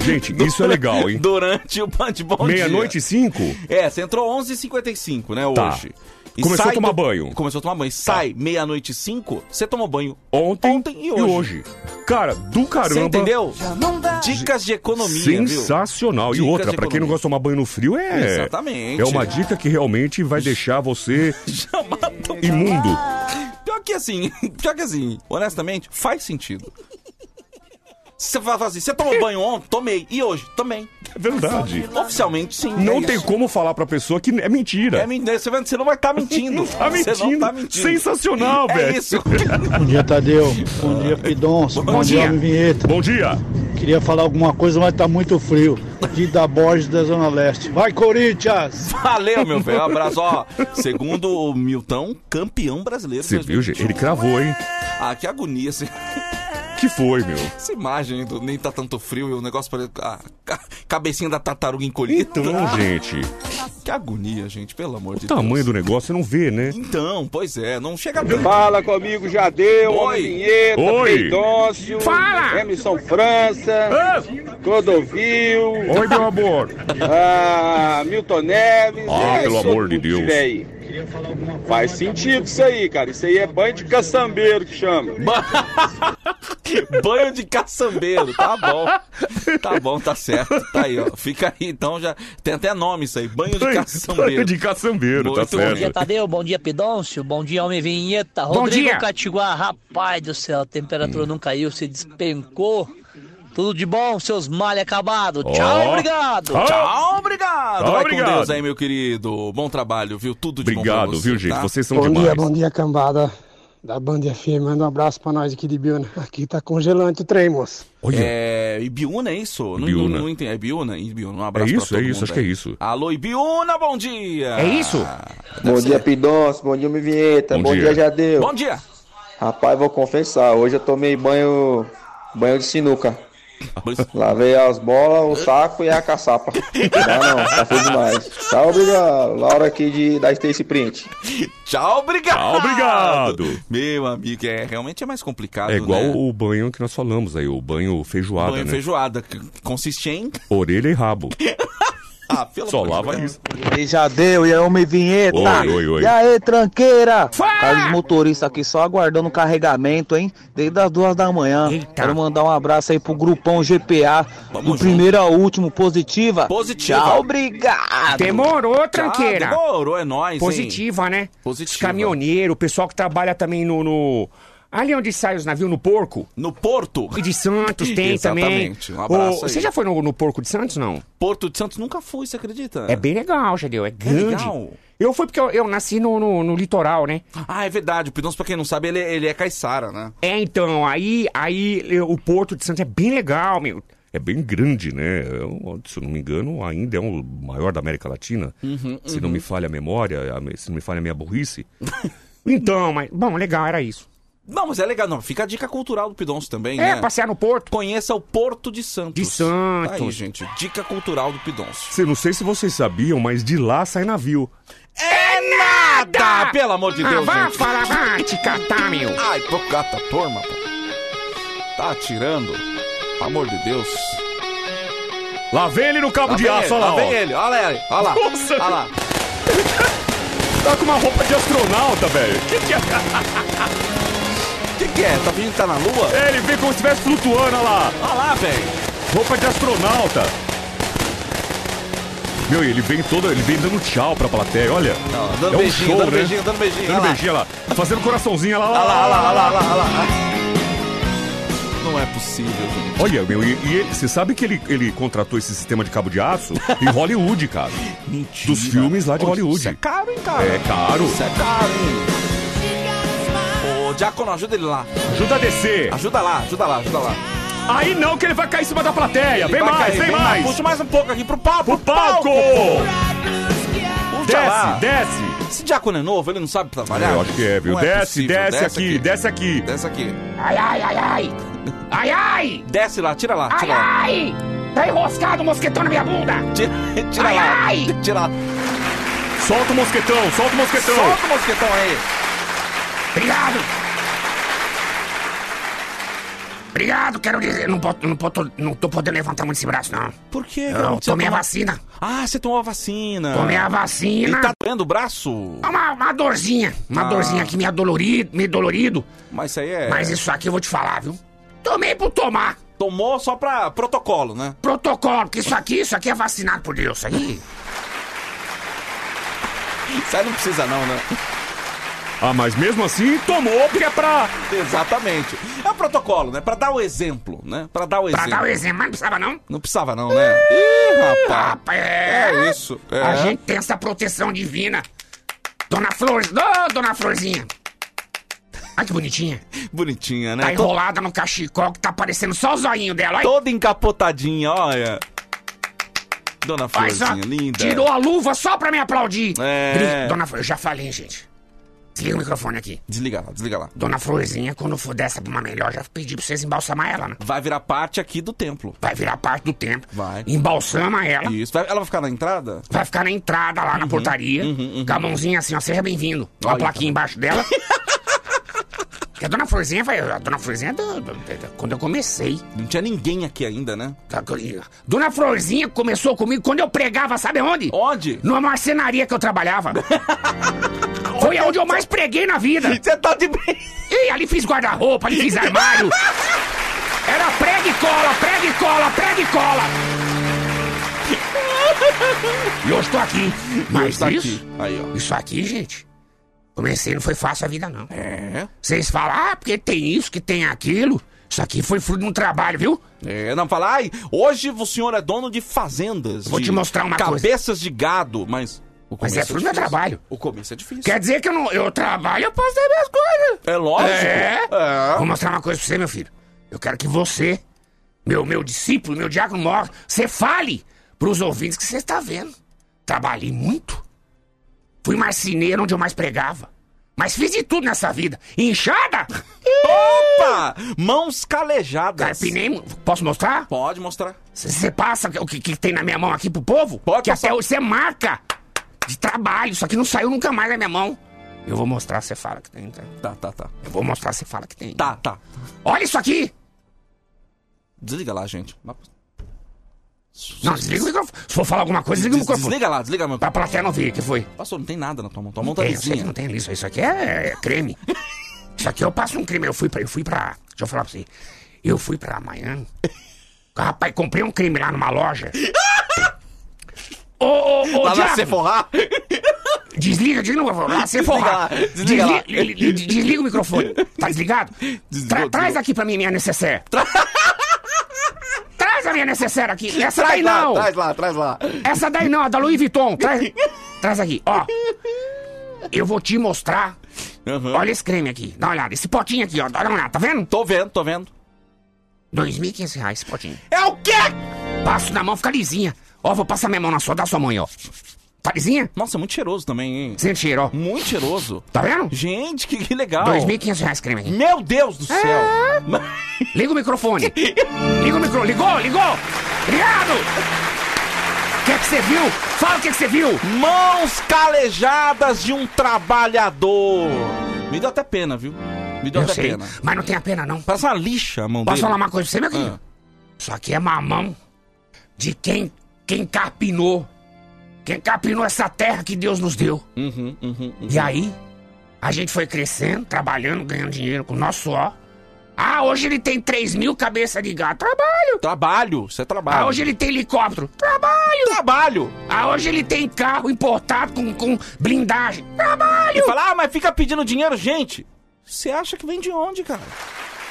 Gente, isso é legal, hein? durante o Band Bom. Meia-noite e cinco? É, você entrou 11h55, né, Tá. hoje. Começou sai a tomar do- banho. Tá. Começou a tomar banho. Sai meia-noite e 5, você tomou banho Ontem, Ontem e hoje. Cara, do caramba. Você entendeu? Já não dá. Dicas de economia, Sensacional. E outra, pra quem não gosta de tomar banho no frio, é. Exatamente. É uma dica que realmente vai deixar você imundo. Pior que assim, pior que assim, honestamente, faz sentido. Você fala assim, você tomou banho ontem? Tomei. E hoje? Também. É verdade. Oficialmente, sim. Não é tem isso. como falar pra pessoa que é mentira. É mentira. Você Você não vai estar mentindo. Tá Você mentindo. não tá mentindo. Sensacional, É velho. isso. Bom dia, Tadeu. Bom dia, Pidonço. Bom, dia, dia. Homem Vinheta. Bom dia. Queria falar alguma coisa, mas tá muito frio. Dida Borges da Zona Leste. Vai, Corinthians! Valeu, meu velho. Um abraço. Ó, segundo o Milton, campeão brasileiro. de Você viu, gente? Ele cravou, hein? Ah, que agonia. Esse... Que foi, meu? Essa imagem do nem tá tanto frio e o negócio parece. Ah, ca- cabecinha da tartaruga encolhida. Então, gente. Que agonia, gente, pelo amor de O tamanho Deus. do negócio você não vê, né? Então, pois é, não chega tanto. Fala comigo, Jadeu, Oi. Homem Vinheta, Oi. Peidócio, Fala. Emerson França, Clodovil, Oi, meu amor. ah, Milton Neves. Ah, é, pelo amor de Deus. aí. Faz sentido isso aí, cara. Isso aí é banho de caçambeiro que chama. Banho de caçambeiro, tá bom. Tá bom, tá certo. Tá aí, ó. Fica aí, então já. Tem até nome isso aí. Banho de Banho caçambeiro. de caçambeiro, tá Muito certo. bom. Bom dia, Tadeu. Bom dia, Pidôncio. Bom dia, Homem Vinheta. Bom Rodrigo dia. Catiguá. Rapaz do céu, a temperatura não caiu, se despencou. Tudo de bom, seus malha acabado. Tchau, Ó. obrigado. Ó. Tchau, obrigado. Tchau, Vai obrigado. com Deus aí, meu querido. Bom trabalho, viu? Tudo de bom pra Obrigado, viu, gente? tá? Vocês são Bom demais. dia, bom dia, cambada da Band FM. Manda um abraço pra nós aqui de Biona. Aqui tá congelante o trem, moço. Olha, É. Ibiúna, é isso? Não- Ibiúna. Não, não entendi. É Ibiúna? Ibiúna. Um abraço É isso, pra todo é isso, mundo acho que é aí. isso. Alô, Ibiúna, bom dia. É isso? Bom dia, Pidoncio. Bom dia, Homem Vinheta. Bom Bom, dia. dia. Jadeu. Bom dia. Rapaz, vou confessar. Hoje eu tomei banho, banho de sinuca. Lavei as bolas, o saco e a caçapa. Não, não, tá feio demais. Tchau, obrigado. Laura aqui de, da Stacy Print. Tchau, obrigado. Tchau, obrigado. Meu amigo, é, realmente é mais complicado, é igual né? o banho que nós falamos aí, o banho feijoada, Banho né? feijoada, que consiste em... Orelha e rabo. Ah, pelo Só de lava Deus. isso. E já deu, e aí, Homem Vinheta. Oi, oi, oi. E aí, tranqueira? Fala! Carlos motorista aqui só aguardando o carregamento, hein? Desde as duas da manhã. Eita. Quero mandar um abraço aí pro grupão GPA. Tamo do junto. primeiro ao último, positiva. Positiva. Tchau, obrigado. Demorou, Tchau, tranqueira. demorou, é nóis, hein? Positiva, né? Positiva. Os caminhoneiros, o pessoal que trabalha também no, no- Ali onde sai os navios, no Porco. No Porto. E de Santos tem também. Exatamente, um abraço aí. Você já foi no, no Porco de Santos, não? Porto de Santos nunca fui, você acredita? É bem legal, Jadeu. É grande. legal. Eu fui porque eu, eu nasci no, no, no litoral, né? Ah, é verdade. O Pidonço, pra quem não sabe, ele, ele é caiçara, né? É, então, aí, aí eu- o Porto de Santos é bem legal, meu. É bem grande, né? É um- se eu não me engano, ainda é o maior da América Latina. Uhum, se não me falha a memória, se não me falha a minha burrice. Então, mas, bom, legal, era isso. Não, mas é legal. Não, fica a dica cultural do Pidonço também, É, né? passear no Porto. Conheça o Porto de Santos. De Santos. Tá aí, gente. Dica cultural do Pidonço. Cê- não sei se vocês sabiam, mas de lá sai navio. É nada! Pelo amor de ah, Deus, vá gente. para vá te catar, meu. Ai, pô, cata turma, pô. Tá atirando. Pelo amor de Deus. Lá vem ele no cabo Lá de vem aço, ele, olha lá, lá vem ó. ele. Olha ele. Olha lá. Nossa. Olha lá. Tá com uma roupa de astronauta, velho. Que que é? O que, que é? Tá que tá na lua? É, ele vem como se estivesse flutuando, olha lá. Olha lá, velho. Roupa de astronauta. Meu, e ele vem todo, ele vem dando tchau pra plateia, olha. Ó, dando é um beijinho, show, dando né? beijinho, dando beijinho. Dando lá. beijinho, olha lá. Fazendo coraçãozinho, olha lá. Olha lá, olha lá, olha lá, olha lá. Não é possível, gente. Olha, meu, e, e ele- você sabe que ele, ele contratou esse sistema de cabo de aço em Hollywood, cara. Mentira. Dos filmes lá de Hollywood. Isso é caro, hein, cara? É caro. Isso é caro, hein? Diácono, ajuda ele lá. Ajuda a descer. Ajuda lá, ajuda lá, ajuda lá. Aí não, que ele vai cair em cima da plateia. Vem Vai mais, cair, vem mais. Puxa mais um pouco aqui pro palco. Pro palco! Puxa lá. Desce, desce. Esse diácono é novo, ele não sabe trabalhar? Eu acho que é, viu? Não desce, possível. desce, aqui, desce aqui. Desce aqui. Ai, ai, ai, ai. Ai, ai. Desce lá, tira lá, Ai, tira lá. ai. Tá enroscado o mosquetão na minha bunda. Tira, tira Ai, lá. ai. Tira lá. Solta o mosquetão, solta o mosquetão. Solta o mosquetão aí. Obrigado. Obrigado, quero dizer, não, posso, não, posso, não tô podendo levantar muito esse braço, não. Por quê? Cara? Tomei a tomou- vacina. Ah, você tomou a vacina. Tomei a vacina. E tá doendo o braço? Uma, uma dorzinha. Uma Ah. dorzinha aqui meio dolorido, meio dolorido. Mas isso aí é... Mas isso aqui eu vou te falar, viu? Tomei por tomar. Tomou só pra protocolo, né? Protocolo, porque isso aqui, isso aqui é vacinado por Deus. Isso aí. Isso aí não precisa não, né? Ah, mas mesmo assim tomou, porque é pra. Exatamente. É o protocolo, né? Pra dar o exemplo, né? Pra dar o Pra exemplo. dar o exemplo, mas não precisava não. Não precisava não, né? Ih, rapaz. É. É isso. É. A gente tem essa proteção divina. Dona Flor, Ô, Dona Florzinha. Olha que bonitinha. Bonitinha, né? Tá enrolada no cachecol que tá aparecendo só o zoinho dela. Olha. Toda encapotadinha, olha. Dona Olha só, Florzinha, linda. tirou a luva só pra me aplaudir. É. Dona Flor, eu já falei, gente. Desliga o microfone aqui. Desliga lá, desliga lá. Dona Florzinha, quando for dessa pra uma melhor, já pedi pra vocês embalsamar ela, né? Vai virar parte aqui do templo. Vai virar parte do templo. Vai. Embalsama ela. Isso. Vai- ela vai ficar na entrada? Vai ficar na entrada lá na portaria. Com a mãozinha assim, ó, seja bem-vindo. Ó, a Olha, plaquinha embaixo dela. Que a dona Florzinha foi. A dona Florzinha, é do- do- do- quando eu comecei. Não tinha ninguém aqui ainda, né? tá, Dona Florzinha começou comigo quando eu pregava, sabe onde? Onde? Numa marcenaria que eu trabalhava. Foi onde eu mais preguei na vida. Você tá de E ali fiz guarda-roupa, ali fiz armário. Era prega e cola, prega e cola, prega e cola. E hoje tô aqui. Mas tá isso, aqui. Aí, ó. isso aqui, gente, comecei, não foi fácil a vida, não. É. Vocês falam, ah, porque tem isso, que tem aquilo. Isso aqui foi fruto de um trabalho, viu? É, não falar, ai, hoje o senhor é dono de fazendas. Vou de te mostrar uma coisa. Cabeças de gado, mas. O Mas é começo fruto do meu trabalho. O começo é difícil. Quer dizer que eu, não, eu trabalho, eu posso ter minhas coisas. É lógico. É. É. Vou mostrar uma coisa pra você, meu filho. Eu quero que você, meu, meu discípulo, meu diácono maior, você fale pros ouvintes que você está vendo. Trabalhei muito. Fui marceneiro onde eu mais pregava. Mas fiz de tudo nessa vida. Enxada? Opa! Mãos calejadas. Carpinei. Posso mostrar? Pode mostrar. Você passa o que, que tem na minha mão aqui pro povo? Pode Que passar. até hoje você marca de trabalho. Isso aqui não saiu nunca mais da minha mão. Eu vou mostrar, você fala que tem. Tá? Tá, tá, tá. Eu vou mostrar, você fala que tem. Tá, tá. Olha isso aqui! Desliga lá, gente. Não, desliga o microfone. Se for falar alguma coisa, desliga o microfone. Desliga lá, desliga meu. Pra plateia não ver, o que foi? Pastor, não tem nada na tua mão. Tua mão tá Tem, lisinha. não tem isso. Isso aqui é, é creme. Isso aqui eu passo um creme. Eu fui pra. Eu fui pra. Deixa eu falar pra você. Eu fui pra Miami. Rapaz, comprei um creme lá numa loja. Ô, ô, ô, Lá na! Sephora. Desliga, desliga. Lá, você Desliga lá, desliga. Desliga, li- li- desliga o microfone. Tá desligado? Desligou, Tra- traz desligou. aqui pra mim minha necessaire. Traz a minha necessaire aqui. Essa Traz daí lá, não. traz lá, traz lá. Essa daí não, a da Louis Vuitton. Traz, traz aqui, ó. Eu vou te mostrar. Uhum. Olha esse creme aqui. Dá uma olhada. Esse potinho aqui, ó. Dá uma olhada. Tá vendo? Tô vendo, tô vendo. 2.500 reais esse potinho. É o quê? Passo na mão, fica lisinha. Ó, vou passar minha mão na sua. Dá sua aí, ó. Lisinha? Nossa, muito cheiroso também, hein? Sente cheiro, ó. Muito cheiroso. Tá vendo? Gente, que, que legal. 2.500 reais creme aqui. Meu Deus do céu. Liga o microfone. Liga o microfone. Ligou, ligou. Obrigado. O que é que você viu? Fala o que é que você viu. Mãos calejadas de um trabalhador. Me deu até pena, viu? Me deu Eu até sei, pena. mas não tem a pena, não. Parece uma lixa a mão Posso dele. falar uma coisa pra você, meu querido? Ah. Isso aqui é mamão de quem, quem carpinou. Quem carpinou essa terra que Deus nos deu. Uhum, uhum, uhum. E aí, a gente foi crescendo, trabalhando, ganhando dinheiro com o nosso suor. Ah, hoje ele tem 3 mil cabeças de gato. Trabalho. Trabalho, isso é trabalho. Ah, hoje ele tem helicóptero. Trabalho. Trabalho. Ah, hoje ele tem carro importado com, com blindagem. Trabalho. E fala, ah, mas fica pedindo dinheiro, gente. Você acha que vem de onde, cara?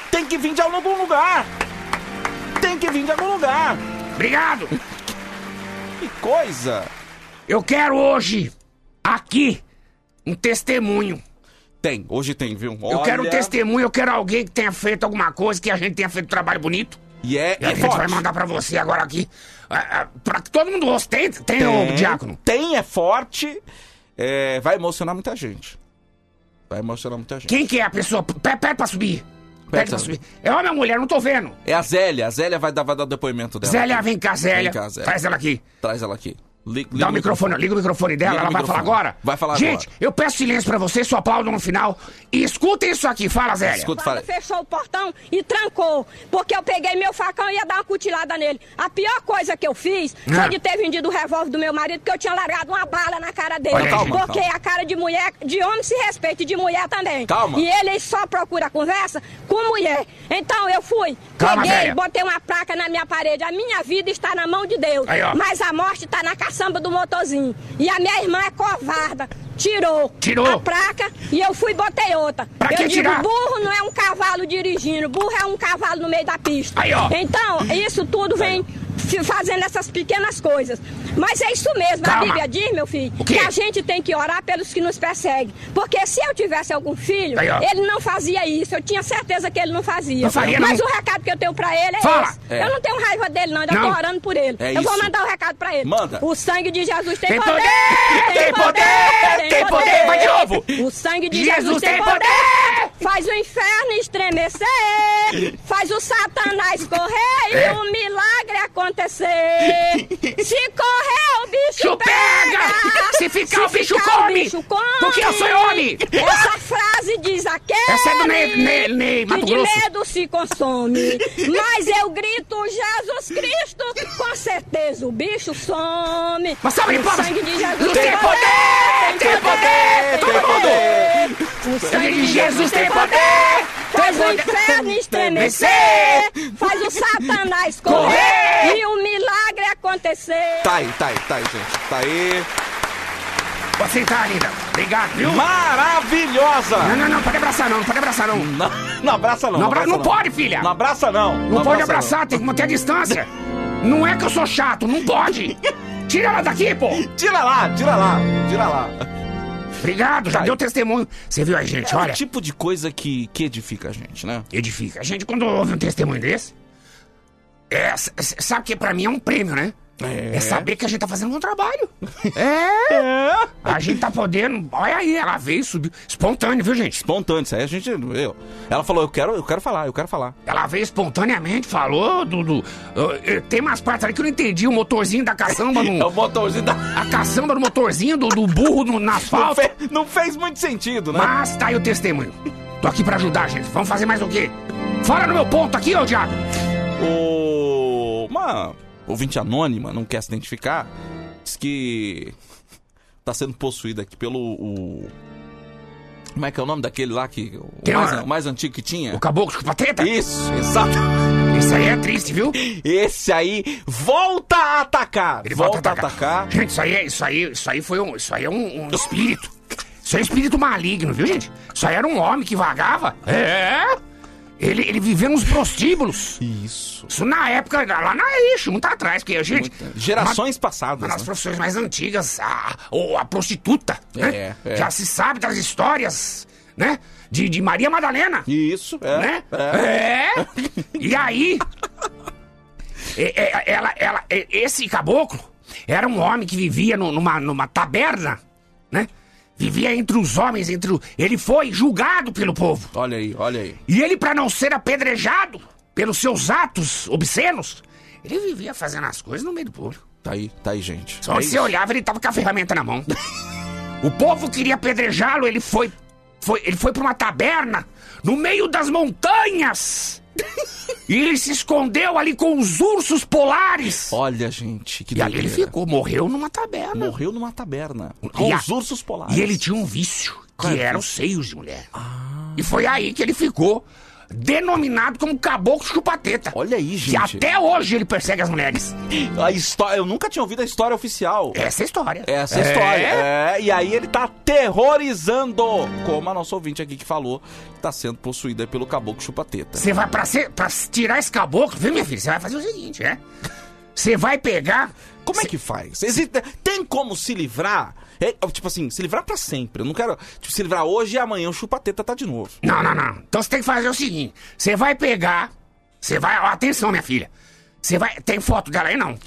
Tem que vir de algum lugar. Tem que vir de algum lugar. Obrigado. Que coisa. Eu quero hoje, aqui, um testemunho. Tem, hoje tem, viu? Eu quero um Olha, testemunho, eu quero alguém que tenha feito alguma coisa, que a gente tenha feito um trabalho bonito. E é, E a é gente forte. vai mandar pra você agora aqui. ah, ah, pra que todo mundo ouça. Tem, tem, o diácono? Tem, é forte. é, vai emocionar muita gente. Vai emocionar muita gente. Quem que é a pessoa? Pede, pra subir. Pede pra pra subir. É homem ou mulher? Não tô vendo. É a Zélia. A Zélia vai dar, vai dar o depoimento dela. Zélia, aqui. vem cá, Zélia. Vem cá, Zélia. Traz ela aqui. Traz ela aqui. Liga, Dá o microfone, liga o microfone dela, Liga ela vai falar agora. Vai falar Gente, agora. eu peço silêncio pra vocês, só aplaudam no final. E escutem isso aqui, fala, Zélia. Escuta, Quando fechou o portão e trancou, porque eu peguei meu facão e ia dar uma cutilada nele. A pior coisa que eu fiz Ah. foi de ter vendido o revólver do meu marido, porque eu tinha largado uma bala na cara dele. Olha calma, porque calma. a cara de mulher, de homem se respeita e de mulher também. Calma. E ele só procura conversa com mulher. Então eu fui, Calma, peguei, velha. botei uma placa na minha parede. A minha vida está na mão de Deus. Aí, mas a morte está na caçamba do motorzinho. E a minha irmã é covarda. Tirou, Tirou. a placa e eu fui e botei outra. Pra eu que digo, tirar? burro não é um cavalo dirigindo, burro é um cavalo no meio da pista. Aí, ó. Então, isso tudo vem fazendo essas pequenas coisas. Mas é isso mesmo, Calma. a Bíblia diz, meu filho, que a gente tem que orar pelos que nos perseguem. Porque se eu tivesse algum filho, Aí, ele não fazia isso. Eu tinha certeza que ele não fazia. Não faria, Mas não. o recado que eu tenho pra ele é Fala. esse. É. Eu não tenho raiva dele, não. Ainda Não. tô orando por ele. É eu vou isso. mandar o recado pra ele. Manda. O sangue de Jesus tem, Tem poder! poder! Tem poder! Tem poder! Vai de novo! O sangue de Jesus Jesus, tem tem poder! poder! Faz o inferno estremecer, faz o satanás correr É. e o milagre acontecer. Se correr, o bicho Bicho pega! Se ficar, o bicho ficar, come! O bicho come! Porque eu sou homem! Essa frase diz aquele Essa é do Ney- Ney- Ney que Mato de Grosso. medo se consome. Mas eu grito Jesus Cristo, com certeza o bicho some. Mas de o sangue de Jesus Tem poder! Tem poder! Todo mundo! O sangue de Jesus tem poder! Faz Tem o poder! inferno estremecer, faz o satanás Correr! e o milagre acontecer. Tá aí, tá aí, tá aí, gente. Tá aí. Pode sentar, linda. Obrigado, viu? Maravilhosa! Não, não, não, pode abraçar não, não pode abraçar não. Não, não abraça não. Não, abra- abraça não pode, filha. Não abraça não. Não pode abraça, abraçar, tem que manter a distância. Não é que eu sou chato, não pode. Tira ela daqui, pô. Tira lá, tira lá, tira lá. Obrigado, já Vai. deu testemunho. Você viu aí, gente, É olha. o tipo de coisa que, que edifica a gente, né? Edifica. A gente, quando ouve um testemunho desse, é, sabe que pra mim é um prêmio, né? É. saber que a gente tá fazendo um bom trabalho. É. A gente tá podendo. Olha aí, ela veio, subiu. Espontâneo, viu, gente? Espontâneo, isso aí a gente. Eu. Ela falou, eu quero, eu quero falar, eu quero falar. Ela veio espontaneamente, falou uh, tem umas partes ali que eu não entendi. O motorzinho da caçamba no. É o motorzinho da. A caçamba do motorzinho do, do burro no, na Não, asfalto. fe- não fez muito sentido, né? Mas tá aí o testemunho. Tô aqui pra ajudar, gente. Vamos fazer mais o quê? Fala no meu ponto aqui, ô diabo. O... Uma ouvinte anônima, não quer se identificar, diz que tá sendo possuída aqui pelo. O... Como é que é o nome daquele lá que. O mais, uma- o mais antigo que tinha? O caboclo de pateta? Isso, exato. Isso aí é triste, viu? Esse aí volta a atacar. Ele volta, volta a atacar. Gente, isso aí, é- isso aí, isso aí foi um, isso aí é um, um espírito. Isso é um espírito maligno, viu, gente? Isso aí era um homem que vagava. É. Ele, ele vivia nos prostíbulos. Isso. Isso na época, lá na ixi, muito atrás, porque a gente. Gerações uma, passadas. uma das né? profissões mais antigas, a, ou a prostituta. né? É, é. Já se sabe das histórias, né? De, de Maria Madalena. Isso, é. né? é. É. E aí, é, é, ela, ela, é, esse caboclo era um homem que vivia no- numa, numa taberna, né? Vivia entre os homens, entre o... Ele foi julgado pelo povo. Olha aí, olha aí. E ele, pra não ser apedrejado pelos seus atos obscenos, ele vivia fazendo as coisas no meio do povo. Tá aí, tá aí, gente. Só É você isso. olhava, ele tava com a ferramenta na mão. o povo queria apedrejá-lo, ele foi, foi, ele foi pra uma taberna no meio das montanhas. E ele se escondeu ali com os ursos polares. Olha, gente, que E ali ele ficou, morreu numa taberna. Morreu numa taberna. E Com a- os ursos polares. E ele tinha um vício, que é o era os seios de mulher. E foi aí que ele ficou denominado como caboclo chupateta. Olha aí, Que gente. até hoje ele persegue as mulheres. A história, eu nunca tinha ouvido a história oficial. Essa é a história. Essa é a história. É, e aí ele tá aterrorizando, como a nossa ouvinte aqui que falou, que tá sendo possuída pelo caboclo chupateta. Você vai, pra, ser, pra tirar esse caboclo, viu, minha filha? Você vai fazer o seguinte, é? Você vai pegar. Como é que faz? Existe, tem como se livrar? É, tipo assim, se livrar pra sempre. Eu não quero tipo, se livrar hoje e amanhã o chupateta tá de novo. Não, não, não. Então você tem que fazer o seguinte: você vai pegar Você vai. Ó, atenção, minha filha. Você vai. Tem foto dela aí, não?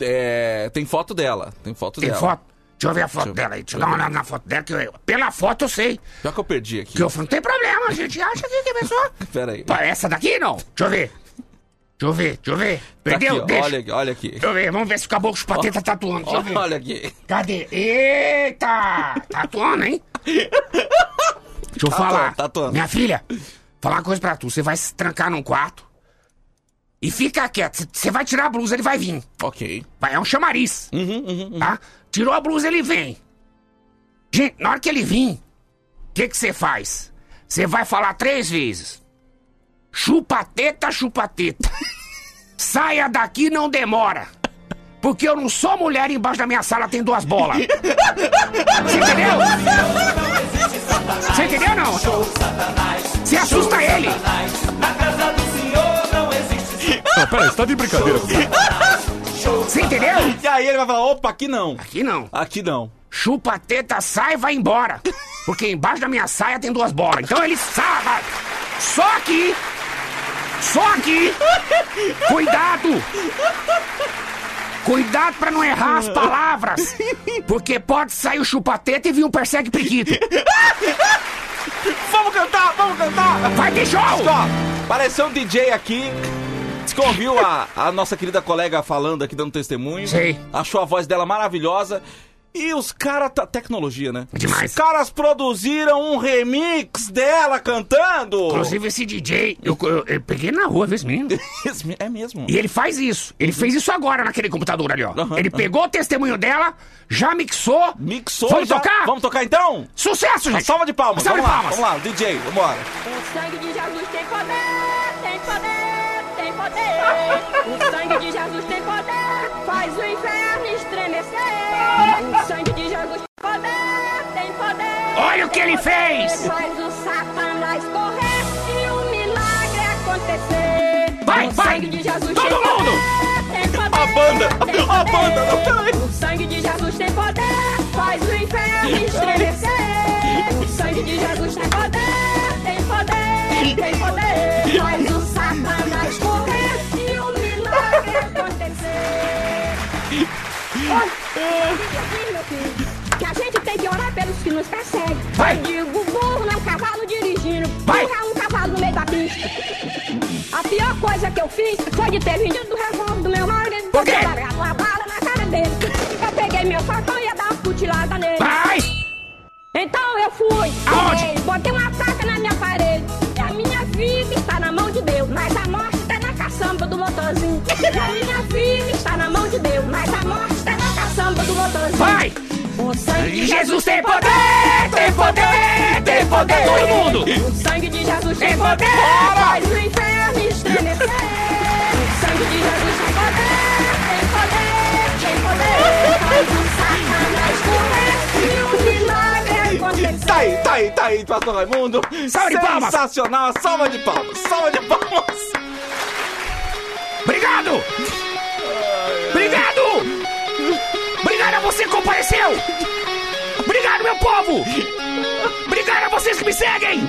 É, tem foto dela. Tem foto Tem dela. foto? Deixa eu ver a foto eu- dela aí. Deixa eu dar uma olhada na foto dela. Que eu- pela foto eu sei. Já que eu perdi aqui. Que eu não tem problema, a gente acha que que a pessoa. Pera aí. Essa daqui não? Deixa eu ver. Deixa eu ver, deixa eu ver. Tá Perdeu? aqui. Deixa. Olha aqui, olha aqui. Deixa eu ver, vamos ver se o caboclo chupateta tá tatuando. Deixa eu ver. Olha aqui. Cadê? Eita! Tatuando, hein? Deixa eu Tatuando, falar. tatuando. Minha filha, falar uma coisa pra tu. Você vai se trancar num quarto e fica quieto. Você vai tirar a blusa, ele vai vir. Ok. Vai, é um chamariz. Tá? Tirou a blusa, ele vem. Gente, na hora que ele vir, o que você faz? Você vai falar três vezes. Chupa-teta, chupa-teta. Saia daqui, não demora. Porque eu não sou mulher e embaixo da minha sala tem duas bolas. Você entendeu? Você entendeu ou não? Você assusta ele. Não, peraí, você tá de brincadeira comigo. Você entendeu? E aí ele vai falar, opa, aqui não. Aqui não. Aqui não. Chupa a teta, sai e vai embora. Porque embaixo da minha saia tem duas bolas. Então ele sai. Só aqui. Só aqui. Cuidado. Cuidado pra não errar as palavras. Porque pode sair o chupa-teta e vir um persegue priquito. Vamos cantar, vamos cantar! Vai ter show! Ó, apareceu um DJ aqui. Diz que ouviu a, a nossa querida colega falando aqui, dando testemunho. Sei. Achou a voz dela maravilhosa. E os caras. Tá, tecnologia, né? Demais. Os caras produziram um remix dela cantando. Inclusive esse DJ, eu, eu- eu peguei na rua, viu esse menino? É mesmo. E ele faz isso. Ele fez isso agora naquele computador ali, ó. Aham, ele pegou o testemunho dela, já mixou. Mixou. Vamos já- tocar? Vamos tocar então? Sucesso, gente! Salva de palmas. Salva de vamos lá, palmas. vamos lá, DJ, vambora. O sangue de Jesus tem poder, tem poder, tem poder. O sangue de Jesus tem poder, faz o inferno estremecer. O sangue de Jesus tem poder, tem poder. Olha o que ele fez! Faz o satanás correr e o milagre acontecer. Vai, o vai! Todo mundo! poder, tem poder. A banda! A poder. banda, não, peraí. O sangue de Jesus tem poder, faz o inferno estremecer. O sangue de Jesus tem poder, tem poder, tem poder. Faz o satanás correr e o milagre acontecer. Olha, meu filho, que a gente tem que orar pelos que nos perseguem. Vai. Eu digo, burro não é um cavalo dirigindo. Vai. É um cavalo no meio da pista. A pior coisa que eu fiz foi de ter vendido do revólver do meu marido. Por quê? Largado uma bala na cara dele. Eu peguei meu facão e ia dar uma futilada nele. Vai! Então eu fui. Aonde? Ei, Botei uma faca na minha parede. E a minha vida está na mão de Deus. Mas a morte caçamba do motorzinho. E a minha vida está na mão de Deus. Mas a morte está na caçamba do motorzinho. Vai! O sangue de Jesus tem poder! Tem poder! Tem poder! Todo mundo! O sangue de Jesus tem poder! Faz o inferno estremecer. O sangue de Jesus tem poder. Tem poder. Tem poder. Faz o satanás correr e o milagre acontecer. Tá aí, tá aí, tá aí, pastor Raimundo. Salva de palmas. Sensacional, salva de palmas, salva de palmas. Obrigado! Obrigado! Obrigado a você que compareceu! Obrigado, meu povo! Obrigado a vocês que me seguem!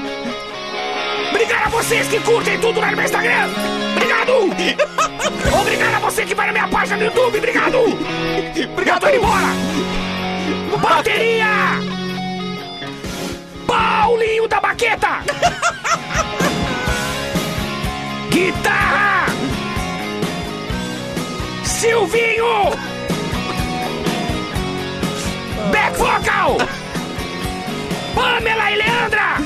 Obrigado a vocês que curtem tudo lá no meu Instagram! Obrigado! Obrigado a você que vai na minha página no YouTube! Obrigado! Obrigado, tô indo embora! Bateria! Paulinho da Baqueta! Guitarra! Silvinho! Back vocal! Pamela e Leandra!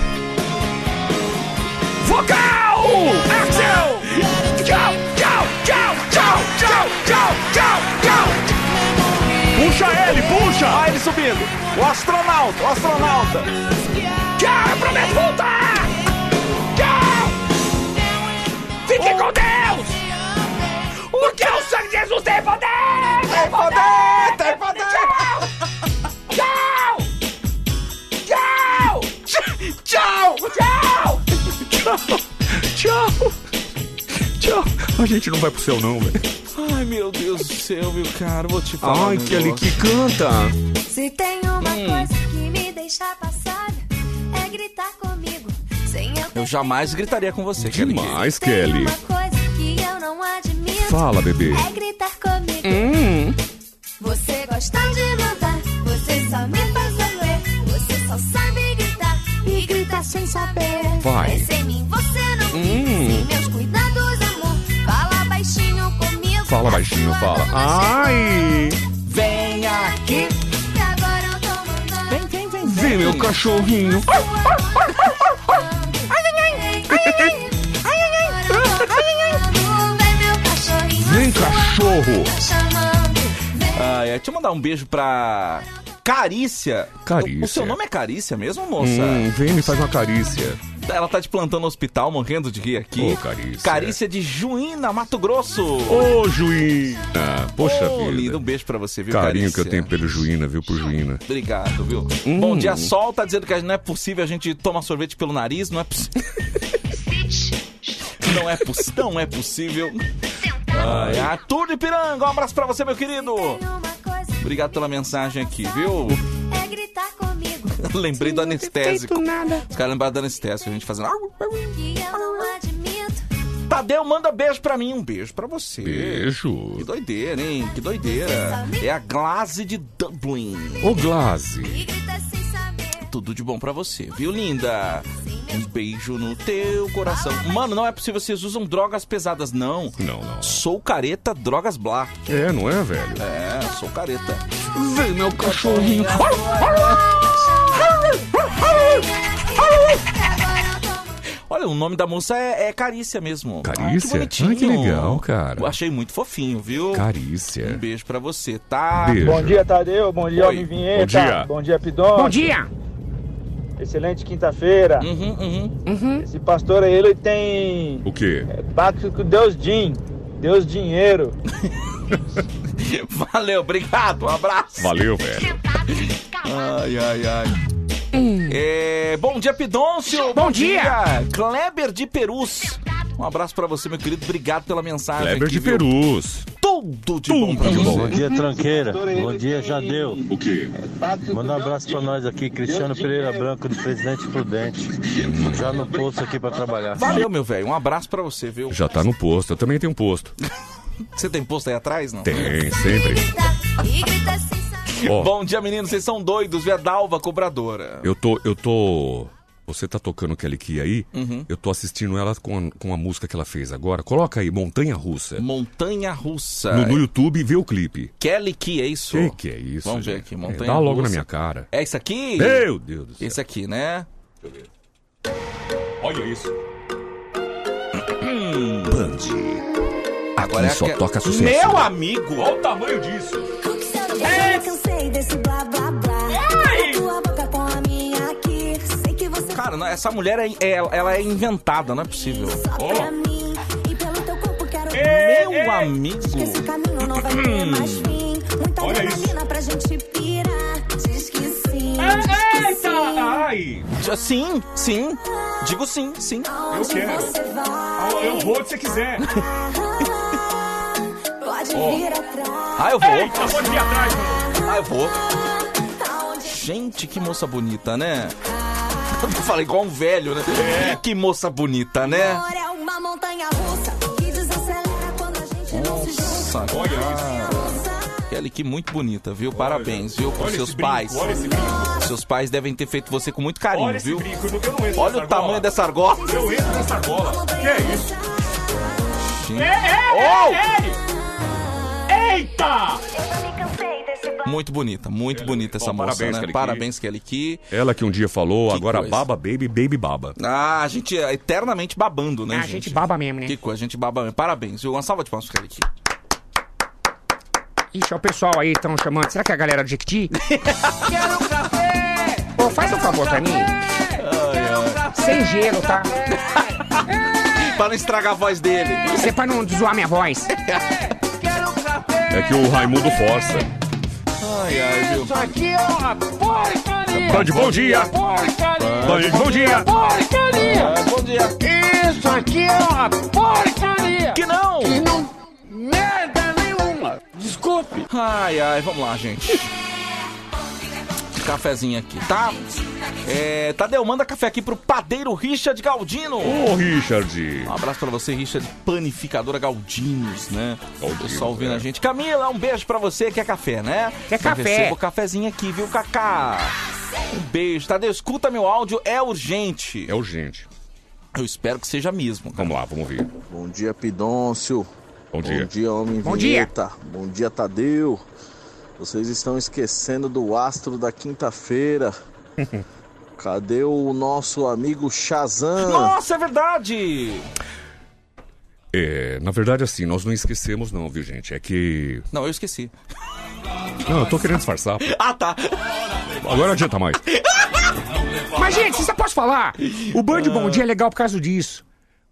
Vocal! Axel! Tchau, tchau, tchau, tchau, tchau, tchau, tchau, tchau! Puxa ele, puxa! Olha ele subindo. O astronauta, o astronauta. Tchau, eu prometo voltar! Tchau! Fique com Deus! O sangue de Jesus tem poder! Tem poder, tem poder! Tchau! Tchau! Tchau! Tchau! Tchau! Tchau! Tchau! A gente não vai pro céu, não, velho. Ai, meu Deus do céu, meu cara, vou te falar. Ai, um Kelly, negócio. que canta! Se tem uma Hum. coisa que me deixa passada, é gritar comigo. Sem eu jamais gritaria com você, Kelly. Demais, Tem Kelly. Uma coisa não admito Fala, bebê. é gritar comigo. Hum. Você gosta de mandar, você só me faz doer. Você só sabe gritar e grita sem saber. Vai. Pensa em mim, você não Hum. Sem meus cuidados, amor. Fala baixinho comigo. Fala baixinho, fala. Ai! Vem aqui. E agora eu tô mandando. Vem, vem, vem. Vem, meu cachorrinho. Vem, cachorro. Tá. Ah, é. Deixa eu mandar um beijo pra Carícia. Carícia. O seu nome é Carícia mesmo, moça? Hum, vem, me faz uma carícia. Ela tá te plantando no hospital, morrendo de rir aqui. Ô, Carícia. Carícia de Juína, Mato Grosso. Ô, Juína. Poxa Ô, vida. lindo, um beijo pra você, viu, Carinho Carícia? que eu tenho pelo Juína, viu, por Juína. Obrigado, viu? Hum. Bom dia, Sol tá dizendo que não é possível a gente tomar sorvete pelo nariz, não é possível. não, é poss... não é possível. Ai, Arthur de Piranga, um abraço pra você, meu querido. Obrigado pela mensagem aqui, viu? É gritar comigo. Lembrei do anestésico. nada. Os caras lembraram do anestésico, a gente fazendo... Tadeu, manda beijo pra mim. Um beijo pra você. Beijo. Que doideira, hein? Que doideira. É a Glaze de Dublin. Ô, Glaze. Tudo de bom pra você, viu, linda? Um beijo no teu coração. Mano, não é possível, vocês usam drogas pesadas, não. Não, não. Sou careta, drogas blá. É, não é, velho? É, sou careta. Vem, meu cachorrinho. Olha, o nome da moça é, é Carícia mesmo. Ah, que Carícia? bonitinho. Ai, que legal, cara. Eu achei muito fofinho, viu? Carícia. Um beijo pra você, tá? Beijo. Bom dia, Tadeu. Bom dia, Oi. Alvin Vinheta. Bom dia. Bom dia, Pidon. Bom dia. Excelente quinta-feira. Uhum, Esse pastor aí, ele tem O quê? pacto com Deus Din. Deus Dinheiro. Valeu, obrigado, um abraço. Valeu, velho. Ai, ai, ai. É, bom dia, Pidôncio. Bom dia. Kleber de Perus. Um abraço pra você, meu querido. Obrigado pela mensagem. Kleber aqui, de viu? Perus. Tudo de bom pra você. bom. Dia, tranqueira. Bom dia, Jadeu. O quê? Manda um abraço pra nós aqui, Cristiano Pereira Branco, do Presidente Prudente. Já no posto aqui pra trabalhar. Valeu, meu velho. Um abraço pra você, viu? Já tá no posto. Eu também tenho posto. Você tem posto aí atrás, não? Tem, sempre. Ó, Bom dia, meninos. Vocês são doidos. Via Dalva, cobradora. eu tô. Eu tô. Você tá tocando Kelly Key aí? Uhum. Eu tô assistindo ela com a, com a música que ela fez agora. Coloca aí, Montanha Russa. Montanha Russa. No, no YouTube, vê o clipe. Kelly Key, é isso? Que que é isso? Vamos ver gente? aqui. É, Montanha Dá logo Russa. na minha cara. É isso aqui? Meu Deus do céu. Esse aqui, né? Olha isso. Band. Agora Aqui só é que- toca sucesso. Meu amigo! Olha o tamanho disso. Eu cansei desse blá Cara, não, essa mulher é, é- ela é inventada, não é possível. quero Meu amigo! Mais fim. Muita Olha. Diz que sim. Ai! Sim, sim. Digo sim, sim. Você vai? Eu vou se você quiser. Atrás. Ah, eu vou. Eita, pode vir atrás, mano. Ah, eu vou. Gente, que moça bonita, né? Eu falei igual um velho, né? Que moça bonita, né? Amor é uma montanha russa que desacelera quando a gente não se junta. Nossa, cara. Kelly, que muito bonita, viu? Parabéns, viu? Olha seus brinco, pais. olha esse brinco. Seus pais devem ter feito você com muito carinho, Olha viu? brinco. Olha o tamanho argola. dessa argola. Eu entro nessa argola. Que é isso? Gente. Oh! Eita! Muito bonita, muito bonita essa Bom, moça, parabéns, né? Kelly. Parabéns, Kelly Key. Ela que um dia falou, Que agora coisa. baba baby, baby baba. Ah, a gente é eternamente babando, né, Ah, a gente? gente baba mesmo, né? Que coisa, a gente baba mesmo. Parabéns, viu? Uma salva de palmas pro Kelly Key. Ixi, ó, o pessoal aí estão chamando. Será que é a galera do Jequiti? Quero um café! Ô, faz um favor pra mim. Sem gelo, tá? Pra não estragar a voz dele. Isso é pra não zoar minha voz. Quero um café! É que o Raimundo força. Ai, ai, viu? Isso aqui é uma porcaria! Band, bom dia. Porcaria! Band, bom dia. Porcaria! Ah, bom dia. Isso aqui é uma porcaria! Que não! Que não... Merda nenhuma! Desculpe! Ai, ai, vamos lá, gente. Cafezinho aqui, tá? É, Tadeu, manda café aqui pro padeiro Richard Galdino. Ô, Richard. Um abraço pra você, Richard, panificadora Galdinos, né? Galdinos, Pessoal ouvindo é. a gente. Camila, um beijo pra você que é café, né? Quer Então café. Receba o cafezinho aqui, viu, Cacá? Um beijo. Tadeu, escuta meu áudio, é urgente. É urgente. Eu espero que seja mesmo. cara. Vamos lá, vamos ouvir. Bom dia, Pidôncio. Bom dia. Bom dia, Homem Bom dia. Vinheta. Bom dia, Tadeu. Vocês estão esquecendo do astro da quinta-feira. Cadê o nosso amigo Shazam? Nossa, é verdade! É, na verdade, assim, nós não esquecemos, não, viu, gente? É que. Não, eu esqueci. Não, eu tô querendo disfarçar. pô. Ah, tá. Agora não adianta mais. Mas, gente, você pode falar? O Band Bom Dia é legal por causa disso.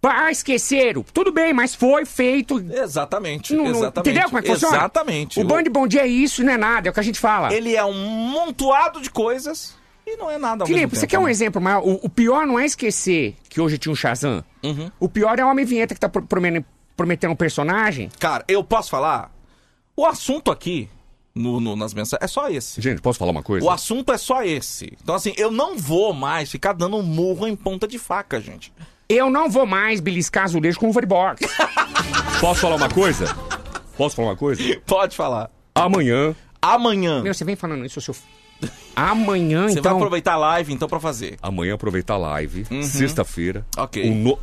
Ah, esqueceram. Tudo bem, mas foi feito. Exatamente, Não- não- exatamente. Entendeu como é que funciona? Exatamente. O Band Bom Dia é isso e não é nada, é o que a gente fala. Ele é um montoado de coisas e não é nada ao Felipe, mesmo você tempo, quer um né? exemplo maior? O, o pior não é esquecer que hoje tinha um Shazam. Uhum. O pior é o Homem Vinheta que tá pro- prometendo, prometendo um personagem. Cara, eu posso falar? O assunto aqui, no, no- nas mensagens, é só esse. Gente, posso falar uma coisa? O assunto é só esse. Então, assim, eu não vou mais ficar dando um murro em ponta de faca, gente. Eu não vou mais beliscar azulejo com o Box. Posso falar uma coisa? Posso falar uma coisa? Pode falar. Amanhã. Amanhã. Meu, você vem falando isso, seu. Amanhã, Você vai então. aproveitar a live, então, pra fazer. Amanhã aproveitar a live. Uhum. Sexta-feira. Ok. o no-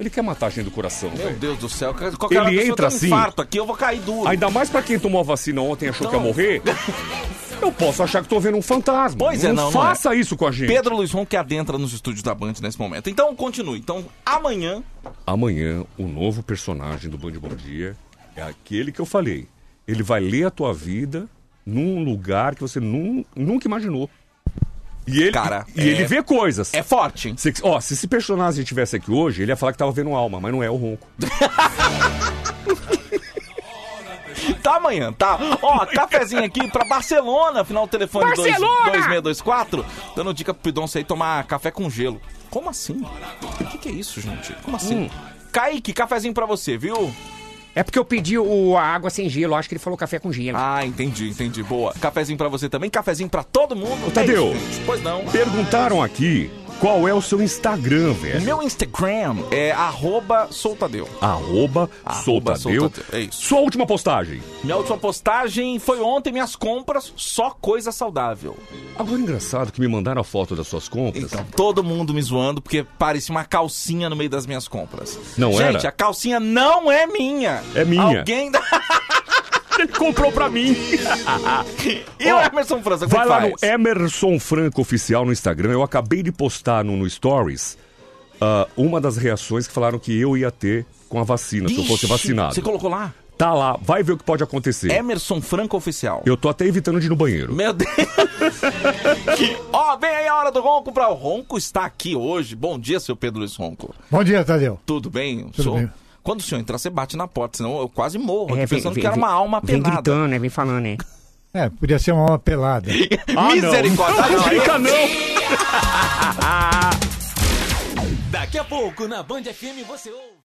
Ele quer matar a gente do coração, Meu velho. Deus do céu. Qualquer Ele entra um assim. infarto aqui, eu vou cair duro. Ainda mais pra quem tomou a vacina ontem e achou que ia Não. morrer. Eu posso achar que tô vendo um fantasma. Pois é, não, não faça é. isso com a gente. Pedro Luiz Ron que adentra nos estúdios da Band nesse momento. Então, continue. Então, amanhã... Amanhã, o novo personagem do Band Bom Dia é aquele que eu falei. Ele vai ler a tua vida num lugar que você nun- nunca imaginou. E ele, Cara, e é- ele vê coisas. É forte, hein? Se, ó, se esse personagem estivesse aqui hoje, ele ia falar que tava vendo alma, mas não é o ronco. Tá amanhã, tá? Ó, cafezinho aqui pra Barcelona, final do telefone dois- Barcelona! 2624. Dando dica pro Pidoncio aí tomar café com gelo. Como assim? O que, que é isso, gente? Como assim? Hum. Kaique, cafezinho pra você, viu? É porque eu pedi o, a água sem gelo, acho que ele falou café com gelo. Ah, entendi, entendi. Boa. Cafezinho pra você também, cafezinho pra todo mundo. Ô, Tadeu. É isso, pois não. Perguntaram aqui qual é o seu Instagram, O velho. meu Instagram é arroba soltadeu. Arroba, Arroba Soltadeu. Soltadeu, é isso. Sua última postagem. Minha última postagem foi ontem, minhas compras, só coisa saudável. Agora, engraçado que me mandaram a foto das suas compras. Então, todo mundo me zoando porque parecia uma calcinha no meio das minhas compras. Não Gente, era? a calcinha não é minha. É minha. Alguém da... Comprou pra mim. E o Emerson França, como Vai lá que no faz? Emerson Franco Oficial no Instagram. Eu acabei de postar no, no Stories ah, uma das reações que falaram que eu ia ter com a vacina, se eu fosse Ixi, vacinado. Você colocou lá? Tá lá, vai ver o que pode acontecer. Emerson Franco Oficial. Eu tô até evitando de ir no banheiro. Meu Deus. Ó, vem aí a hora do Ronco pra o Ronco está aqui hoje. Bom dia, seu Pedro Luiz Ronco. Bom dia, Tadeu. Tudo bem? Tudo Senhor- bem. Quando o senhor entrar, você bate na porta, senão eu quase morro. É, aqui, pensando que era uma alma Vem penada. gritando, né? Vem falando, né? É, podia ser uma alma pelada. Misericórdia. Não, Não, não. Daqui a pouco, na Band FM, você ouve.